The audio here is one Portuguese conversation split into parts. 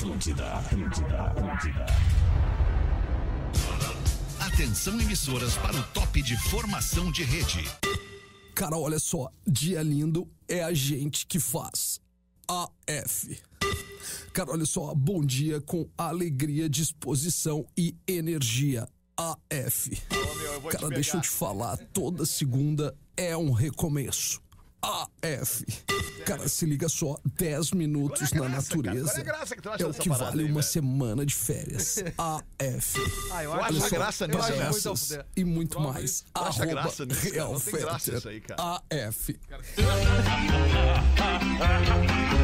Atlântida, Atlântida, Atlântida. Atenção emissoras para o top de formação de rede. Cara, olha só, dia lindo é a gente que faz. AF. Cara, olha só, bom dia com alegria, disposição e energia. AF. Cara, deixa eu te falar, toda segunda é um recomeço. AF. Cara, se liga só, 10 minutos é na graça, natureza. É a graça que tu acha é o que vale aí, uma velho? semana de férias. AF. Ah, eu acho acha só, graça para nisso, né? essas e muito mais. Acha Arroba graça nisso, cara? Real Não tem graça isso aí, cara. AF.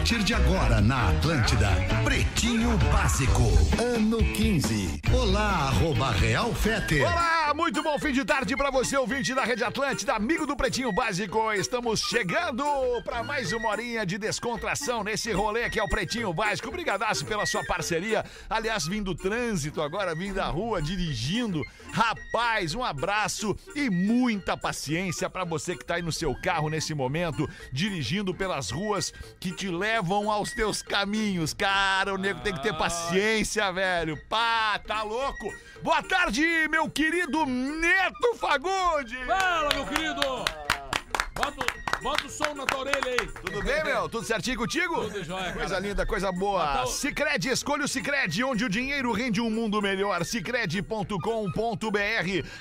Partir de agora na Atlântida, Pretinho Básico, ano 15. Olá, arroba Real Fete. Olá, muito bom fim de tarde pra você, ouvinte da Rede Atlântida, amigo do Pretinho Básico. Estamos chegando pra mais uma horinha de descontração nesse rolê que é o Pretinho Básico. Obrigadaço pela sua parceria. Aliás, vim do trânsito agora, vim da rua dirigindo. Rapaz, um abraço e muita paciência pra você que tá aí no seu carro nesse momento, dirigindo pelas ruas que te levam aos teus caminhos. Cara, o nego tem que ter paciência, velho. Pá, tá louco? Boa tarde, meu querido Neto Fagundes! Fala, meu querido! Bota, bota o som na tua orelha aí. Tudo bem, meu? Tudo certinho contigo? Tudo jóia, Coisa cara. linda, coisa boa. Tá o- Cicred, escolha o Cicred, onde o dinheiro rende um mundo melhor. Cicred.com.br.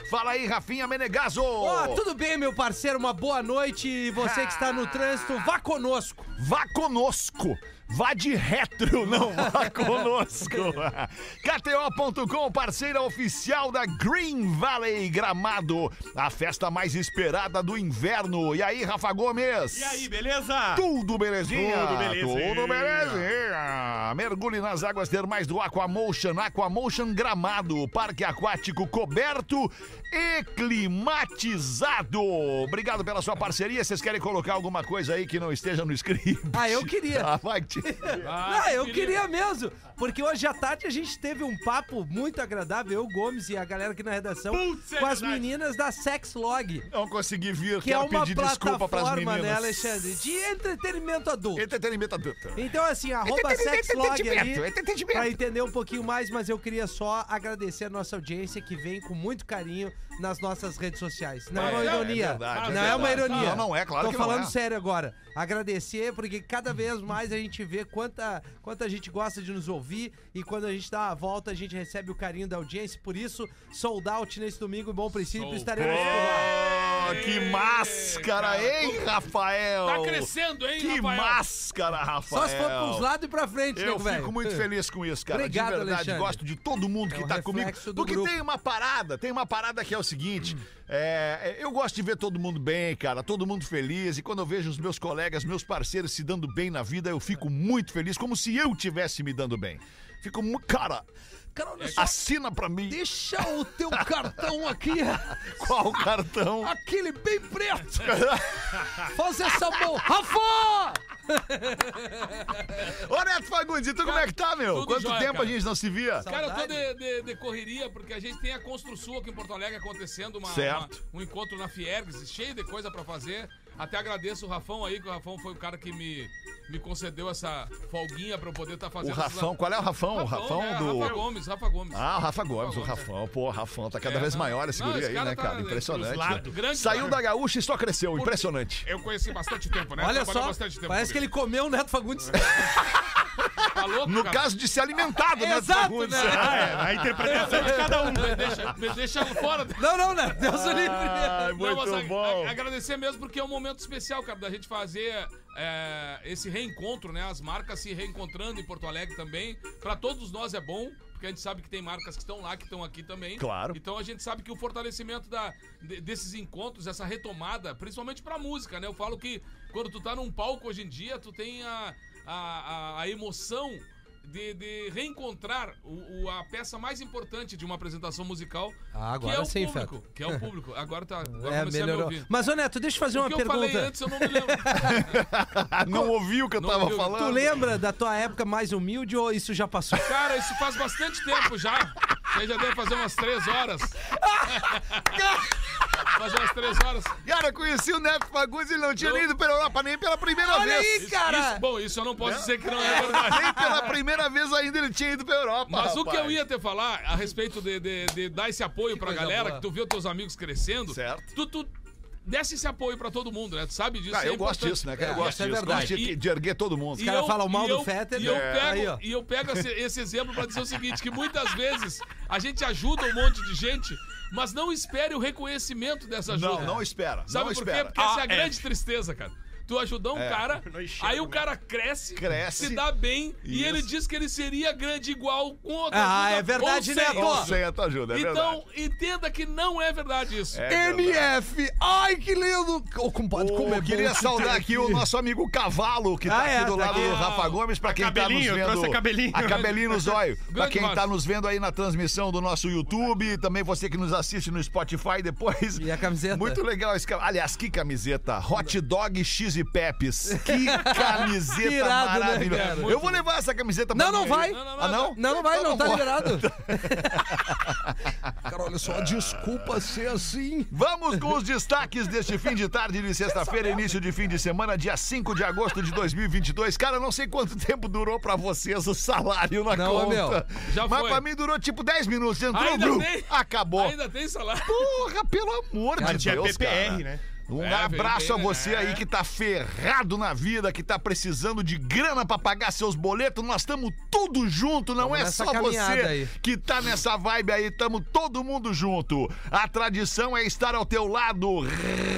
Fala aí, Rafinha Menegaso. Ó, tudo bem, meu parceiro? Uma boa noite. E você que está no trânsito, vá conosco. Vá conosco. Vá de retro, não vá conosco. KTO.com, parceira oficial da Green Valley Gramado, a festa mais esperada do inverno. E aí, Rafa Gomes? E aí, beleza? Tudo belezinha? Tudo belezinha. Tudo belezinha. Mergulhe nas águas termais do Aquamotion. Aquamotion Gramado. Parque aquático coberto e climatizado. Obrigado pela sua parceria. Vocês querem colocar alguma coisa aí que não esteja no script? Ah, eu queria. Ah, vai te... Ah, eu queria mesmo. Porque hoje à tarde a gente teve um papo muito agradável, eu, Gomes e a galera aqui na redação, Putz, é com as meninas da Sexlog. Não consegui vir. Que é uma pedir desculpa pras plataforma, meninas. né, Alexandre? De entretenimento adulto. Entretenimento adulto. Então, assim, arroba Sexlog entretenimento. pra entender um pouquinho mais, mas eu queria só agradecer a nossa audiência que vem com muito carinho nas nossas redes sociais. Não é, É, uma é ironia. verdade, é não é uma ironia. Não, não é, claro Tô que não falando sério agora. Agradecer, porque cada vez mais a gente vê quanta, quanta gente gosta de nos ouvir e quando a gente dá a volta, a gente recebe o carinho da audiência. Por isso, sold out nesse domingo, bom princípio, estaremos por lá. Que máscara, hein, Rafael? Tá crescendo, hein, Que Rafael? máscara, Rafael. Só se for pros lados e pra frente, Eu velho. fico muito feliz com isso, cara. Obrigado, de verdade, Alexandre. gosto de todo mundo que É um tá comigo. Porque grupo. tem uma parada, tem uma parada que é o seguinte: é, eu gosto de ver todo mundo bem, cara, todo mundo feliz. E quando eu vejo os meus colegas, meus parceiros se dando bem na vida, eu fico muito feliz, como se eu tivesse me dando bem. Fico muito. Cara, Cara, olha só, assina pra mim. deixa o teu cartão aqui, Qual cartão? aquele bem preto. Faz essa mão. Rafa! Ô, Neto Fagundes, e tu como é que tá, meu? tudo Quanto jóia, tempo cara. a gente não se via? Cara, eu tô de, de- de correria, porque a gente tem a Construção aqui em Porto Alegre acontecendo, uma, Certo. uma- um encontro na Fiergs, cheio de coisa pra fazer. Até agradeço o Rafão aí, que o Rafão foi o cara que me, me concedeu essa folguinha pra eu poder estar O fazendo Rafão, qual é o Rafão? O Rafão né? do. Rafa Gomes, Rafa Gomes. Ah, o Rafa Gomes, o Rafa Gomes, Rafão. Pô, o Rafão tá cada É, vez não. maior esse Não, guri esse aí, cara né, tá cara? Impressionante. os né? lados. Grande Saiu cara. da gaúcha e só cresceu. Porque Impressionante. Eu conheci bastante tempo, né? Olha Trabalhei só, bastante tempo parece que ele comeu o Neto Fagundes. Tá louco, No cara? caso de ser alimentado, né? Exato, Fagundes? né? É, a interpretação de cada um. Me deixa, me deixa fora. Não, não, Neto, Deus o livre. Muito bom. a- agradecer mesmo porque é um momento especial, cara, da gente fazer é, esse reencontro, né? As marcas se reencontrando em Porto Alegre também. Pra todos nós é bom, porque a gente sabe que tem marcas que estão lá, que estão aqui também. Claro. Então a gente sabe que o fortalecimento da, de- desses encontros, essa retomada, principalmente pra música, né? Eu falo que quando tu tá num palco hoje em dia, tu tem a, a, a, a emoção. De, de reencontrar o, o- a peça mais importante de uma apresentação musical, Ah, que agora é o sim, público. Feto. Que é o público. Agora tá. Agora É, comecei a me melhorou. ouvir. Mas, ô Neto, deixa eu fazer O uma que eu falei pergunta. antes, eu não me lembro. Não ouviu o que eu Não tava ouviu. falando? Tu lembra da tua época mais humilde ou isso já passou? Cara, isso faz bastante tempo já. Você já deve fazer umas três horas. Faz umas três horas. Cara, conheci o Neto Fagundes e ele não tinha Não. nem ido pela Europa nem pela primeira Olha vez. aí, Isso- cara! isso- bom, isso eu não posso dizer que não é verdade. Nem pela primeira vez ainda ele tinha ido pra Europa. Mas o que rapaz. eu ia te falar a respeito de, de- de dar esse apoio pra coisa galera, boa. que tu viu teus amigos crescendo. Certo. Tu, tu desse esse apoio pra todo mundo, né? Tu sabe disso. Ah, é eu gosto importante. disso, né? cara? Eu É, gosto isso é disso. verdade. Gosto de, E- de erguer todo mundo. E caras eu- falam mal e do eu- Fetter, E eu é. pego, Aí, e eu pego esse, esse exemplo pra dizer o seguinte: que muitas vezes a gente ajuda um monte de gente, mas não espere o reconhecimento dessa ajuda. Não, não espera. Sabe não por quê? espera. Porque essa é a Ah, grande tristeza, cara. Tu ajudou um É. cara, Não enxerga, aí o né? cara cresce, Cresce. se dá bem, e Isso. ele diz que ele seria grande igual com outra Ah, ajuda, é verdade, ou né, sem ajuda. sei a tua ajuda, é Então, entenda que não é verdade isso. verdade. É verdade. MF! Ai, que lindo! Ô, compadre, como é Eu bom queria te saudar ter aqui o nosso amigo Cavalo, que tá Ah, é, aqui do tá lado aqui. do Rafa Gomes, pra quem tá nos Cabelinho, vendo. trouxe a cabelinho. A cabelinho no zóio. pra Grande quem tá nos vendo aí na transmissão do nosso YouTube, também você que nos assiste no Spotify depois. E a camiseta? Muito legal esse ca- Aliás, que camiseta. Hot Dog X e Pepes. Que camiseta né, maravilhosa. cara? Eu vou levar essa camiseta pra Não, não vai. Não, não, não, Ah, não? Não, não vai, Então não tá liberado. Cara, olha só, desculpa ser assim. Vamos com os destaques deste fim de tarde de sexta-feira, início de fim de semana, dia 5 de agosto de 2022. Cara, eu não sei quanto tempo durou pra vocês o salário na Não, conta. meu, já Mas foi. pra mim durou tipo 10 minutos. Entrou, Ainda tem? acabou. Ainda tem salário. Porra, pelo amor de Tinha Deus, PPR, cara. né? Um É, abraço vem, a você né? aí que tá ferrado na vida, que tá precisando de grana pra pagar seus boletos. Nós estamos tudo junto, não é só você aí. que tá nessa vibe aí, tamo todo mundo junto. A tradição é estar ao teu lado.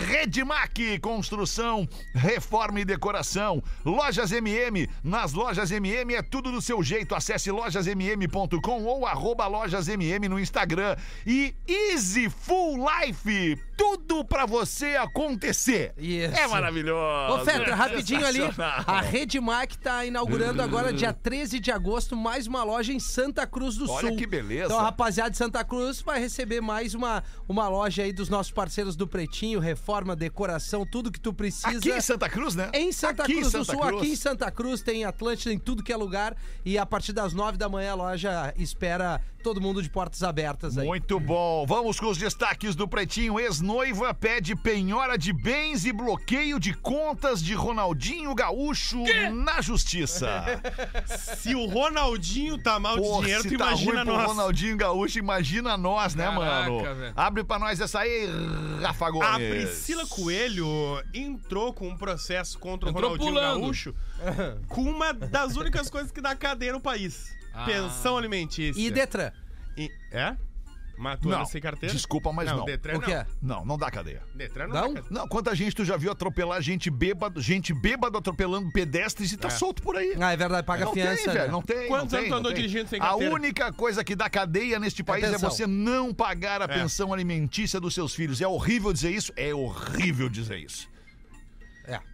Redmac, construção, reforma e decoração. Lojas MM, nas lojas MM é tudo do seu jeito. Acesse lojasmm.com ou arroba lojasmm no Instagram. E Easy Full Life, tudo pra você acontecer. Isso. É maravilhoso. Ô, Fetter, rapidinho ali. A Redmac tá inaugurando agora, dia 13 de agosto, mais uma loja em Santa Cruz do Olha Sul. que beleza. Então, a rapaziada de Santa Cruz vai receber mais uma, uma loja aí dos nossos parceiros do Pretinho, reforma, decoração, tudo que tu precisa. Aqui em Santa Cruz, né? Em Santa Aqui Cruz do Santa Sul, Cruz. aqui em Santa Cruz, tem Atlântida em tudo que é lugar. E a partir das nove da manhã a loja espera todo mundo de portas abertas aí. Muito bom. Vamos com os destaques do Pretinho. Ex-noiva pede penhora de bens e bloqueio de contas de Ronaldinho Gaúcho na justiça. Se o Ronaldinho tá mal de Pô, dinheiro, se tu tá imagina nós. Ronaldinho Gaúcho, imagina nós, né, Caraca, mano? velho. Abre pra nós essa aí, Rafa Gomes. A Priscila Coelho entrou com um processo contra o Entrou Ronaldinho pulando. Gaúcho com uma das únicas coisas que dá cadeia no país. Ah. Pensão alimentícia. E Detran? E- é? Matou Não, sem carteira? desculpa, mas não. Detran O quê? não. Não, não dá cadeia. Detran não, Não? dá cadeia. Não, quanta gente tu já viu atropelar gente bêbado, gente bêbado atropelando pedestres e tá É. solto por aí. Ah, é verdade, paga não fiança. tem, né? velho, não tem. Quantos não anos tem, tu não andou dirigindo sem A carteira? única coisa que dá cadeia neste país é, pensão. você não pagar a É. pensão alimentícia dos seus filhos. É horrível dizer isso? É horrível dizer isso.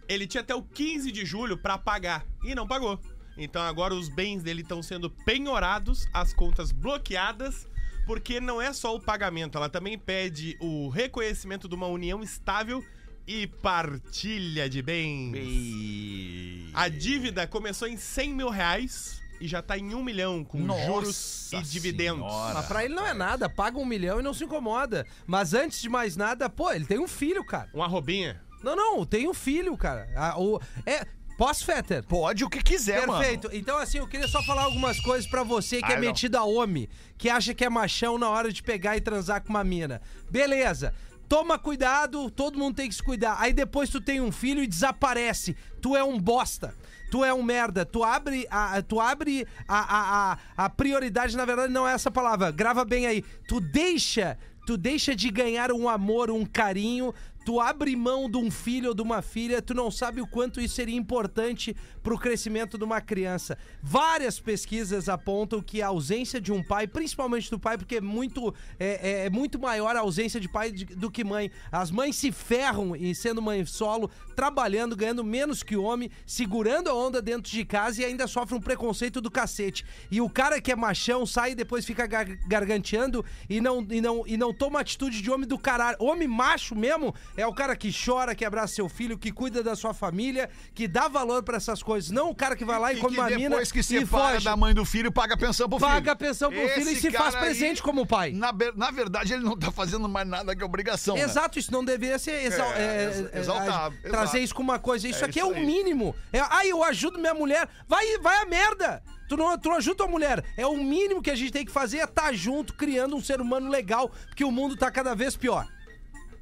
Ele tinha até o 15 de julho pra pagar e não pagou. Então agora os bens dele estão sendo penhorados, as contas bloqueadas, porque não é só o pagamento, ela também pede o reconhecimento de uma união estável e partilha de bens. A dívida começou em 100 mil reais e já tá em um milhão, com Nossa juros e dividendos. Senhora. Mas pra ele não é nada, paga um milhão e não se incomoda. Mas antes de mais nada, pô, ele tem um filho, cara. Um arrobinha. Não, não, tem um filho, cara. Ah, o, é, posso, Fetter? Pode o que quiser, mano. Perfeito. Então, assim, eu queria só falar algumas coisas pra você que Ah, é não. metido a homem, que acha que é machão na hora de pegar e transar com uma mina. Beleza. Toma cuidado, todo mundo tem que se cuidar. Aí depois tu tem um filho e desaparece. Tu é um bosta. Tu é um merda. Tu abre a, tu abre a, a, a, a prioridade, na verdade, não é essa palavra. Grava bem aí. Tu deixa. Tu deixa de ganhar um amor, um carinho, tu abre mão de um filho ou de uma filha, tu não sabe o quanto isso seria importante pro crescimento de uma criança. Várias pesquisas apontam que a ausência de um pai, principalmente do pai, porque é muito, é, é- é muito maior a ausência de pai do que mãe. As mães se ferram em sendo mãe solo, trabalhando, ganhando menos que homem, segurando a onda dentro de casa e ainda sofre um preconceito do cacete. E o cara que é machão sai e depois fica gar- garganteando e não, e, não, e não toma atitude de homem do caralho. Homem macho mesmo É o cara que chora, que abraça seu filho, que cuida da sua família, que dá valor pra essas coisas. Não o cara que vai lá e, E come uma mina depois que e separa foge. da mãe do filho, paga pensão pro filho. Paga a pensão pro filho e Esse se faz cara aí, presente como pai. Na, na verdade, ele não tá fazendo mais nada que obrigação. né? Exato, isso não deveria ser exal- É, é, ex- é, exaltável, a- trazer isso como uma coisa. Isso É aqui isso é o aí. mínimo. É, ah, eu ajudo minha mulher. Vai, vai a merda. Tu não, tu não ajuda tua mulher. É o mínimo que a gente tem que fazer é estar junto, criando um ser humano legal, porque o mundo tá cada vez pior.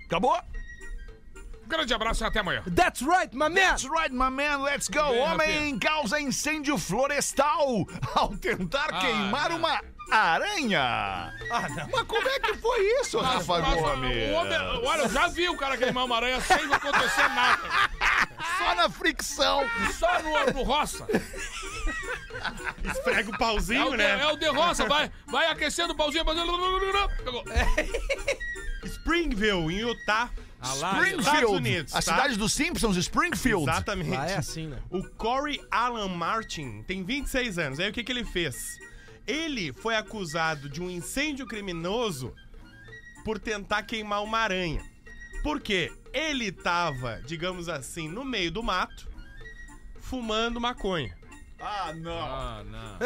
Acabou? Um grande abraço e até amanhã. That's right, my man! That's right, my man, let's go. Bem, Homem causa incêndio florestal ao tentar Ah, queimar não. uma aranha. Ah, não. Mas como é que foi isso, Mas- Rafa mas, Gomes? o olha, eu já vi o cara queimar uma aranha sem acontecer nada. Só na fricção. Só no, no roça. Esfrega o É pauzinho, o, de, né? é o de roça, vai, vai aquecendo o pauzinho. fazendo- Pegou. Springville, em Utah. Ah lá, Springfield. Unidos, a tá? cidade dos Simpsons, Springfield. Exatamente. Lá é assim, né? O Corey Alan Martin tem 26 anos. Aí o que, que ele fez? Ele foi acusado de um incêndio criminoso por tentar queimar uma aranha. Por quê? Ele tava, digamos assim, no meio do mato, fumando maconha. Ah, não. Ah, não.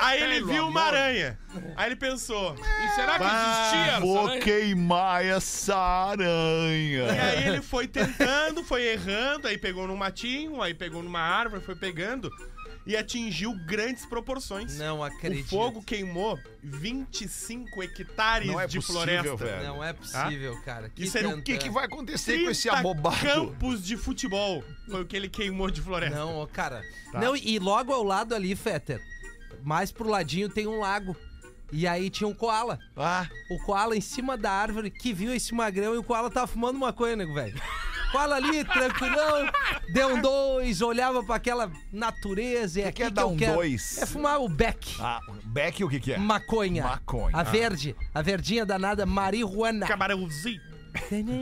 Aí- ele Pelo viu uma aranha. Aí ele pensou. E será que existia essa Vou aranha? queimar essa aranha. E aí ele foi tentando, foi errando, aí pegou num matinho, aí pegou numa árvore, foi pegando e atingiu grandes proporções. Não O acredito. fogo queimou 25 hectares Não é de possível, floresta. velho. Não é possível, cara. Que Isso era O que, que vai acontecer com esse 30 abobado? campos de futebol foi o que ele queimou de floresta. Não, ó, cara. Tá. Não, e logo ao lado ali, Fetter, mais pro ladinho tem um lago. E aí tinha um koala. Ah, O koala em cima da árvore que viu esse magrão e o koala tava fumando maconha, nego, velho. Koala ali, tranquilão, deu um dois, olhava pra aquela natureza. É que aqui é que dar eu um quero. dois? É fumar o beck. ah Beck o que que é? Maconha. Maconha. A Ah. verde. A verdinha danada, marihuana. Camarãozinho.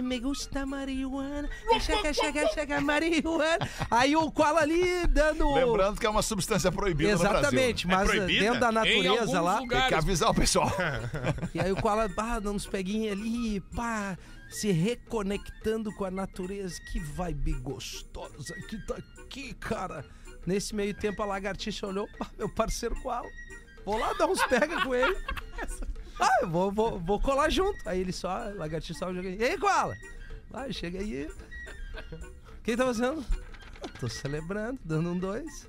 Me gusta marihuana. Chega, chega, chega, marihuana. Aí o koala ali dando. Lembrando que é uma substância proibida Exatamente, no Brasil. mas É proibida? dentro da natureza lá. Tem que lugares. avisar o pessoal. E aí o koala, pá, dando uns peguinhos ali, pá, se reconectando com a natureza. Que vibe gostosa que tá aqui, cara. Nesse meio tempo a lagartixa olhou, pá, meu parceiro koala. Vou lá dar uns pega com ele. Ah, eu vou, vou, vou colar junto. Aí ele só, lagartixa só joga. E aí, koala? Vai, chega aí. O que tá fazendo? "Ah, Tô celebrando, dando um dois.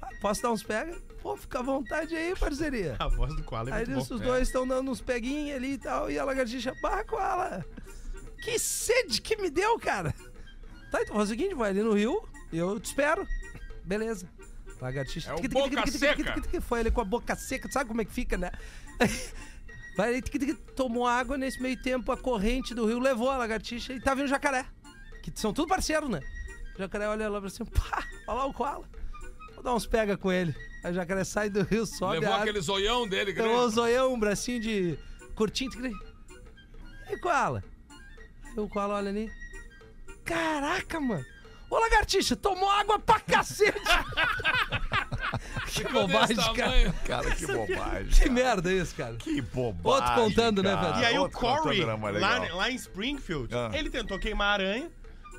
Ah, posso dar uns pega? Pô, fica à vontade aí, parceria. A voz do koala é Aí muito nisso bom. os dois estão dando uns peguinhos ali e tal, e a lagartixa, barra com ela. Que sede que me deu, cara. Tá, então faz o seguinte, vai ali no rio, eu te espero. Beleza. Lagartixa. É o boca seca. Foi ali com a boca seca, sabe como é que fica, né? Vai tomou água, nesse meio tempo a corrente do rio levou a lagartixa e tá vindo o jacaré. Que são tudo parceiros, né? O jacaré olha lá pra cima, pá, olha lá o koala. Vou dar uns pega com ele. Aí o jacaré sai do rio, sobe Levou água. aquele zoião dele, um grande. zoião, um bracinho de curtinho. E koala? Aí o koala olha ali. Caraca, mano. Ô, lagartixa, tomou água pra cacete. que bobagem, cara. Cara, que bobagem. Que cara. merda isso, cara. Que bobagem. Outro contando, né, cara. velho? E aí o Corey, lá, lá em Springfield, Ah. ele tentou queimar a aranha,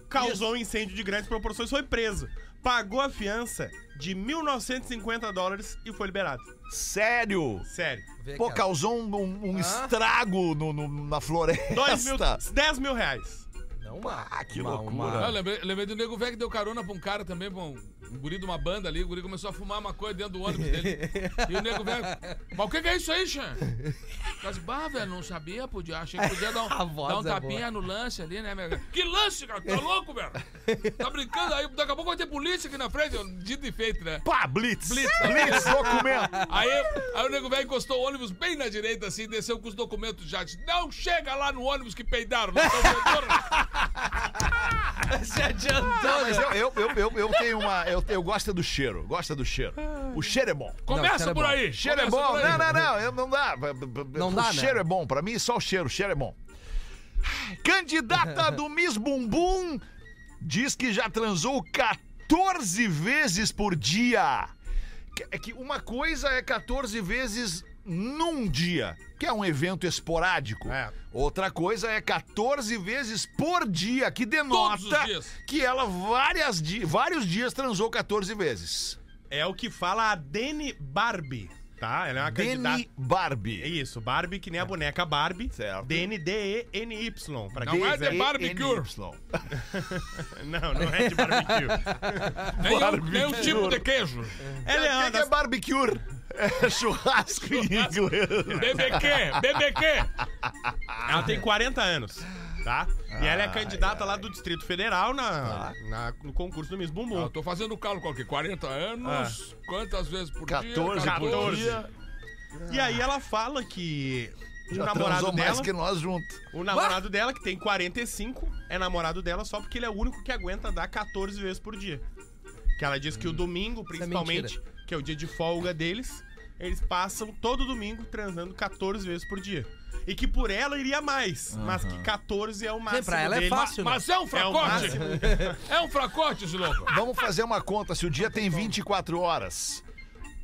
causou um incêndio de grandes proporções, foi preso. Pagou a fiança de 1.950 dólares e foi liberado. Sério? Sério. Vê, Pô, causou um, um- um estrago no, no- na floresta. Dois mil, 10 mil reais. Não, uma, Ah, que uma- loucura. uma- Ah, eu lembrei, lembrei do nego velho que deu carona pra um cara também, pra um, um guri de uma banda ali. O guri começou a fumar maconha dentro do ônibus dele. e o nego velho, mas o que, que é isso aí, Xan? Disse, bah, velho, não sabia, podia. Achei que podia dar um, dar um é tapinha boa. no lance ali, né, meu? Que lance, cara? Tá louco, velho? Tá brincando? Aí daqui a pouco vai ter polícia aqui na frente. Dito e feito, né? Pá, Blitz. Blitz. Blitz, documento. Aí, aí o nego velho encostou o ônibus bem na direita, assim, desceu com os documentos já. Disse, não chega lá no ônibus que peidaram. Não são Se adiantou, Não, mas né? eu, eu, eu, eu, eu tenho uma. Eu, eu gosto do cheiro. Gosta do cheiro. O cheiro é bom. Começa cheiro é por aí. Cheiro é bom. Não, não, não. eu- Não dá. Não o dá, né? cheiro é bom. Pra mim, só o cheiro. O cheiro é bom. Candidata do Miss Bumbum diz que já transou 14 vezes por dia. Que- É que uma coisa é 14 vezes num dia, que é um evento esporádico. É. Outra coisa é 14 vezes por dia, que denota que ela várias di vários dias transou 14 vezes. É o que fala a Dani Barbie, tá? Ela é uma candidata. Deni Barbie. É isso, Barbie, que nem a boneca Barbie. Certo. D-N-D-E-N-Y. Pra Não é de barbecue. Não, não é de barbecue. Nem um, nem um tipo de queijo. Ela é é das... barbecue? É churrasco em inglês. BBQ, BBQ. Ela tem 40 anos, tá? E ela é candidata lá do Distrito Federal na, na- no concurso do Miss Ah, Bumbum. eu tô fazendo cálculo aqui. 40 anos, quantas vezes por 14 dia? por 14. dia. E aí ela fala que o Já namorado transou mais dela, que nós juntos. o namorado dela que tem 45, é namorado dela só porque ele é o único que aguenta dar 14 vezes por dia. Que ela diz que o domingo, principalmente, que é o dia de folga deles, eles passam todo domingo transando 14 vezes por dia. E que por ela iria mais, mas que 14 é o máximo pra ela é dele. fácil, né? Mas é um É o fracote. máximo. É um fracote, esse louco. Vamos fazer uma conta. Se o dia tem 24 horas.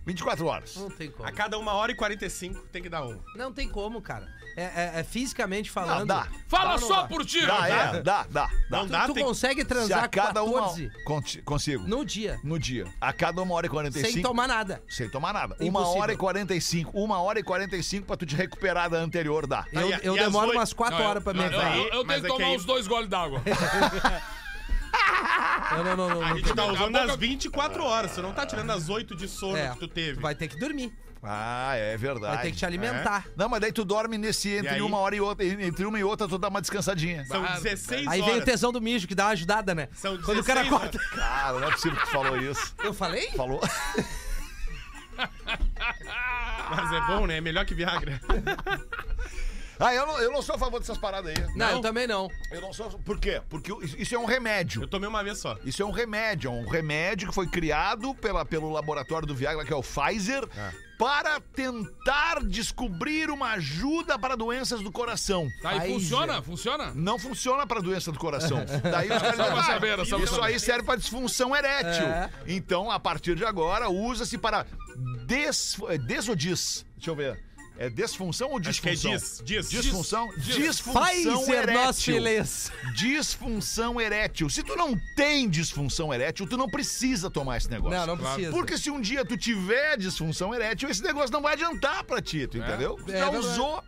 24 horas. Não tem como. A cada uma hora e 45 tem que dar um. Não tem como, cara. É, é- é fisicamente Não, falando. dá. Fala Dá não só dá? por ti. Dá, é. Dá, dá. dá. Não Tu, dá, tu tem- consegue Se a transar com cada uma. 14 Conti- Consigo. no dia, No dia. A cada uma hora e 45. sem tomar nada. Sem tomar nada. Uma Impossível. hora e 45. Uma hora e 45 pra tu te recuperar da anterior dá. Eu, eu demoro umas 4 Não, horas pra me eu, eu, eu, tenho que é que tomar uns dois goles d'água. Não, não, não. não, A não gente tá usando boca- as 24 horas. Você não tá tirando as 8 de sono É, que tu teve. tu vai ter que dormir. Ah, é verdade. Vai ter que te alimentar. Não, mas daí tu dorme nesse entre uma hora e outra. Entre uma e outra, tu dá uma descansadinha. São Ah, 16 Aí horas. vem o tesão do mijo, que dá uma ajudada, né? São Quando o cara 16 corta. Cara, não é possível que tu falou isso. Eu falei? Falou. Mas é bom, né? É melhor que Viagra. Ah, eu não, eu não sou a favor dessas paradas aí. Não, Não? eu também não. Eu não sou. Por quê? Porque isso é um remédio. Eu tomei uma vez só. Isso é um remédio, é um remédio que foi criado pela, pelo laboratório do Viagra, que é o Pfizer, para tentar descobrir uma ajuda para doenças do coração. Tá, e Pfizer. funciona? Funciona? Não funciona para doença do coração. Daí os caras Só pra saber, "Ah, só pra isso saber." aí serve para disfunção erétil. É. Então, a partir de agora, usa-se para des, é dis? Deixa eu ver. É desfunção ou Acho que é disfunção? diz. Diz. Disfunção? Diz. Disfunção Pfizer, nosso erétil. Disfunção erétil. Se tu não tem disfunção erétil, tu não precisa tomar esse negócio. Não, não precisa. Porque se um dia tu tiver disfunção erétil, esse negócio não vai adiantar pra ti, tu entendeu? Tu É já verdade. usou.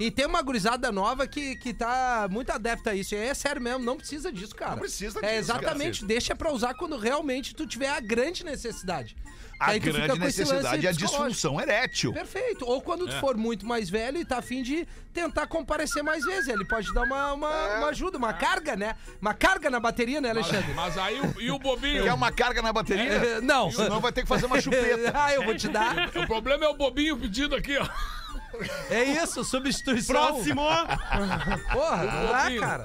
E tem uma gurizada nova que, que tá muito adepta a isso. E é sério mesmo, não precisa disso, cara. Não precisa É disso, exatamente, cara. deixa pra usar quando realmente tu tiver a grande necessidade. A Aí grande com esse lance necessidade é a disfunção erétil. Perfeito. Ou quando É. tu for muito mais velho e tá afim de tentar comparecer mais vezes. Ele pode dar uma, uma, É. uma ajuda, uma carga, né? Uma carga na bateria, né, Alexandre? Mas aí o, e o bobinho? Quer uma carga na bateria? É, não. Senão vai ter que fazer uma chupeta. ah, eu vou te dar. O problema é o bobinho pedindo aqui, ó. É isso, substituição. Próximo! Porra, não dá, Bobinho. cara.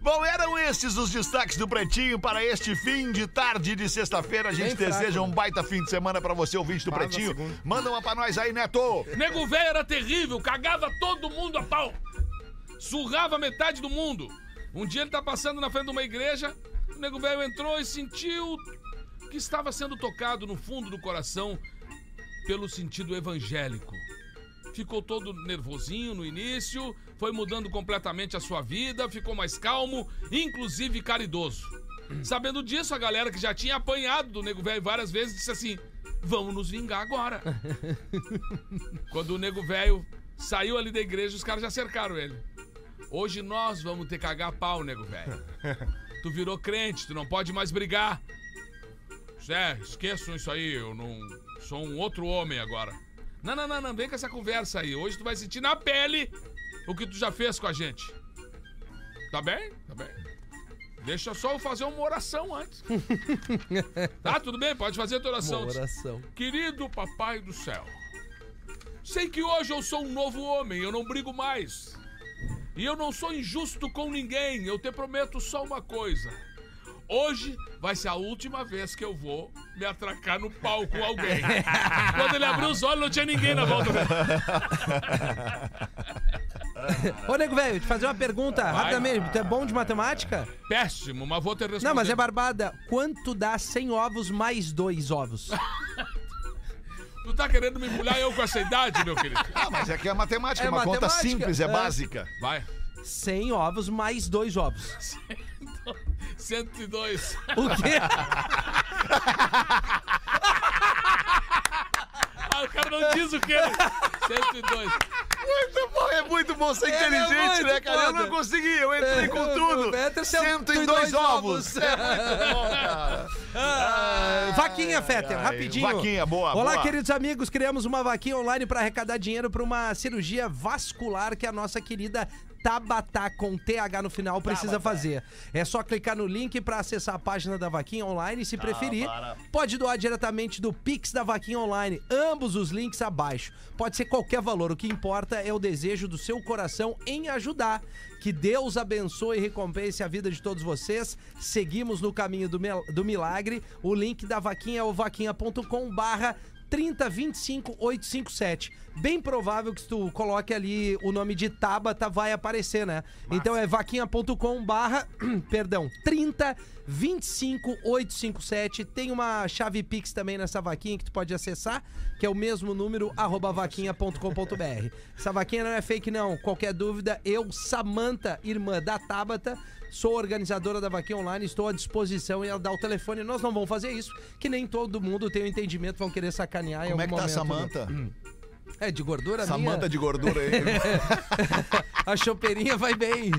Bom, eram estes os destaques do Pretinho para este fim de tarde de sexta-feira. A gente Bem fraco, deseja um né? baita fim de semana para você, ouvinte do Pretinho. Manda uma pra nós aí, Neto. Nego velho era terrível, cagava todo mundo a pau. Surrava metade do mundo. Um dia ele tá passando na frente de uma igreja, o nego velho entrou e sentiu que estava sendo tocado no fundo do coração pelo sentido evangélico. Ficou todo nervosinho no início, foi mudando completamente a sua vida, ficou mais calmo, inclusive caridoso. Sabendo disso, a galera que já tinha apanhado do nego velho várias vezes disse assim: Vamos nos vingar agora. Quando o nego velho saiu ali da igreja, os caras já cercaram ele. Hoje nós vamos ter que cagar pau, nego velho. Tu virou crente, tu não pode mais brigar. Zé, esqueçam isso aí, eu não sou um outro homem agora. Não, não, não, não, vem com essa conversa aí. Hoje tu vai sentir na pele o que tu já fez com a gente. Tá bem? Tá bem. Deixa só eu fazer uma oração antes. tá, tudo bem? Pode fazer a tua oração. Uma oração. Querido Papai do Céu, sei que hoje eu sou um novo homem, eu não brigo mais. E eu não sou injusto com ninguém, eu te prometo só uma coisa. Hoje vai ser a última vez que eu vou me atracar no pau com alguém. Quando ele abriu os olhos, não tinha ninguém na volta dele. Ô, nego velho, te fazer uma pergunta rapidamente. Tu é bom de matemática? Péssimo, mas vou ter responder. Não, mas é barbada. Quanto dá 100 ovos mais dois ovos? Tu tá querendo me embrulhar eu com essa idade, meu querido? Ah, mas é que é matemática, É uma conta matemática, simples, é, é. básica. Vai. 100 ovos mais dois ovos. 102. O quê? Ah, o cara não diz o quê? 102. Muito bom, é muito bom ser É, inteligente, é né, cara? Eu foda. não consegui, eu entrei com tudo. Entra cento e 102 dois ovos. ovos. É muito bom, cara. Ah, vaquinha, Fetter, rapidinho. vaquinha, boa, Olá, boa. queridos amigos. Criamos uma vaquinha online para arrecadar dinheiro para uma cirurgia vascular que a nossa querida Tabata com TH no final precisa fazer. É só clicar no link para acessar a página da vaquinha online e se preferir, pode doar diretamente do Pix da vaquinha online. Ambos os links abaixo. Pode ser qualquer valor, o que importa é o desejo do seu coração em ajudar. Que Deus abençoe e recompense a vida de todos vocês. Seguimos no caminho do, do milagre. O link da vaquinha é o vaquinha.com barra 3025857. Bem provável que se tu coloque ali o nome de Tabata vai aparecer, né? Então é vaquinha.com barra, perdão, 3025857. Tem uma chave Pix também nessa vaquinha que tu pode acessar, que é o mesmo número, arroba vaquinha.com.br. Essa vaquinha não é fake não, qualquer dúvida, eu, Samanta, irmã da Tabata, Sou organizadora da Vaquinha Online, estou à disposição e ela dá o telefone. Nós não vamos fazer isso, que nem todo mundo tem o entendimento, vão querer sacanear em Como é algum que tá momento. Samanta? É, de gordura Samanta minha. de gordura aí. A chopeirinha vai bem.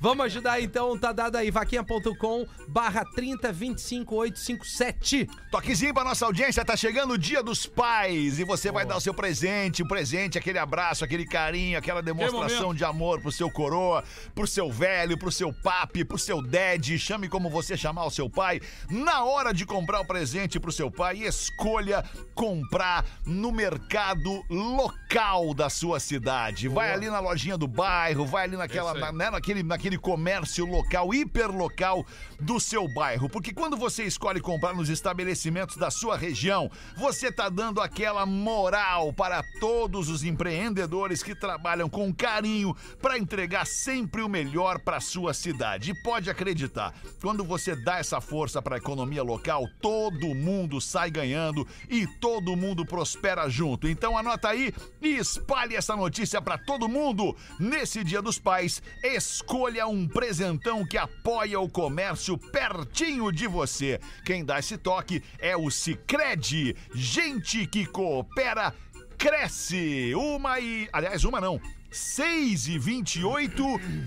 Vamos ajudar então, tá dado aí, vaquinha.com barra 3025857. Toquezinho pra nossa audiência, tá chegando o dia dos pais e você vai dar o seu presente, um presente, aquele abraço, aquele carinho, aquela demonstração de amor pro seu coroa, pro seu velho, pro seu papi, pro seu dad, chame como você chamar o seu pai. Na hora de comprar o presente pro seu pai, escolha comprar no mercado local da sua cidade. Vai ali na lojinha do bairro, vai ali naquela, aí. na- né, naquele, naquele comércio local, hiperlocal do seu bairro. Porque quando você escolhe comprar nos estabelecimentos da sua região, você tá dando aquela moral para todos os empreendedores que trabalham com carinho para entregar sempre o melhor para sua cidade. E pode acreditar, quando você dá essa força para a economia local, todo mundo sai ganhando e todo mundo prospera junto. Então anota aí e espalhe essa notícia para todo mundo. Nesse Dia dos Pais, escolha um presentão que apoia o comércio pertinho de você. Quem dá esse toque é o Sicredi. Gente que coopera cresce. Uma e, aliás, uma não. 6 e 28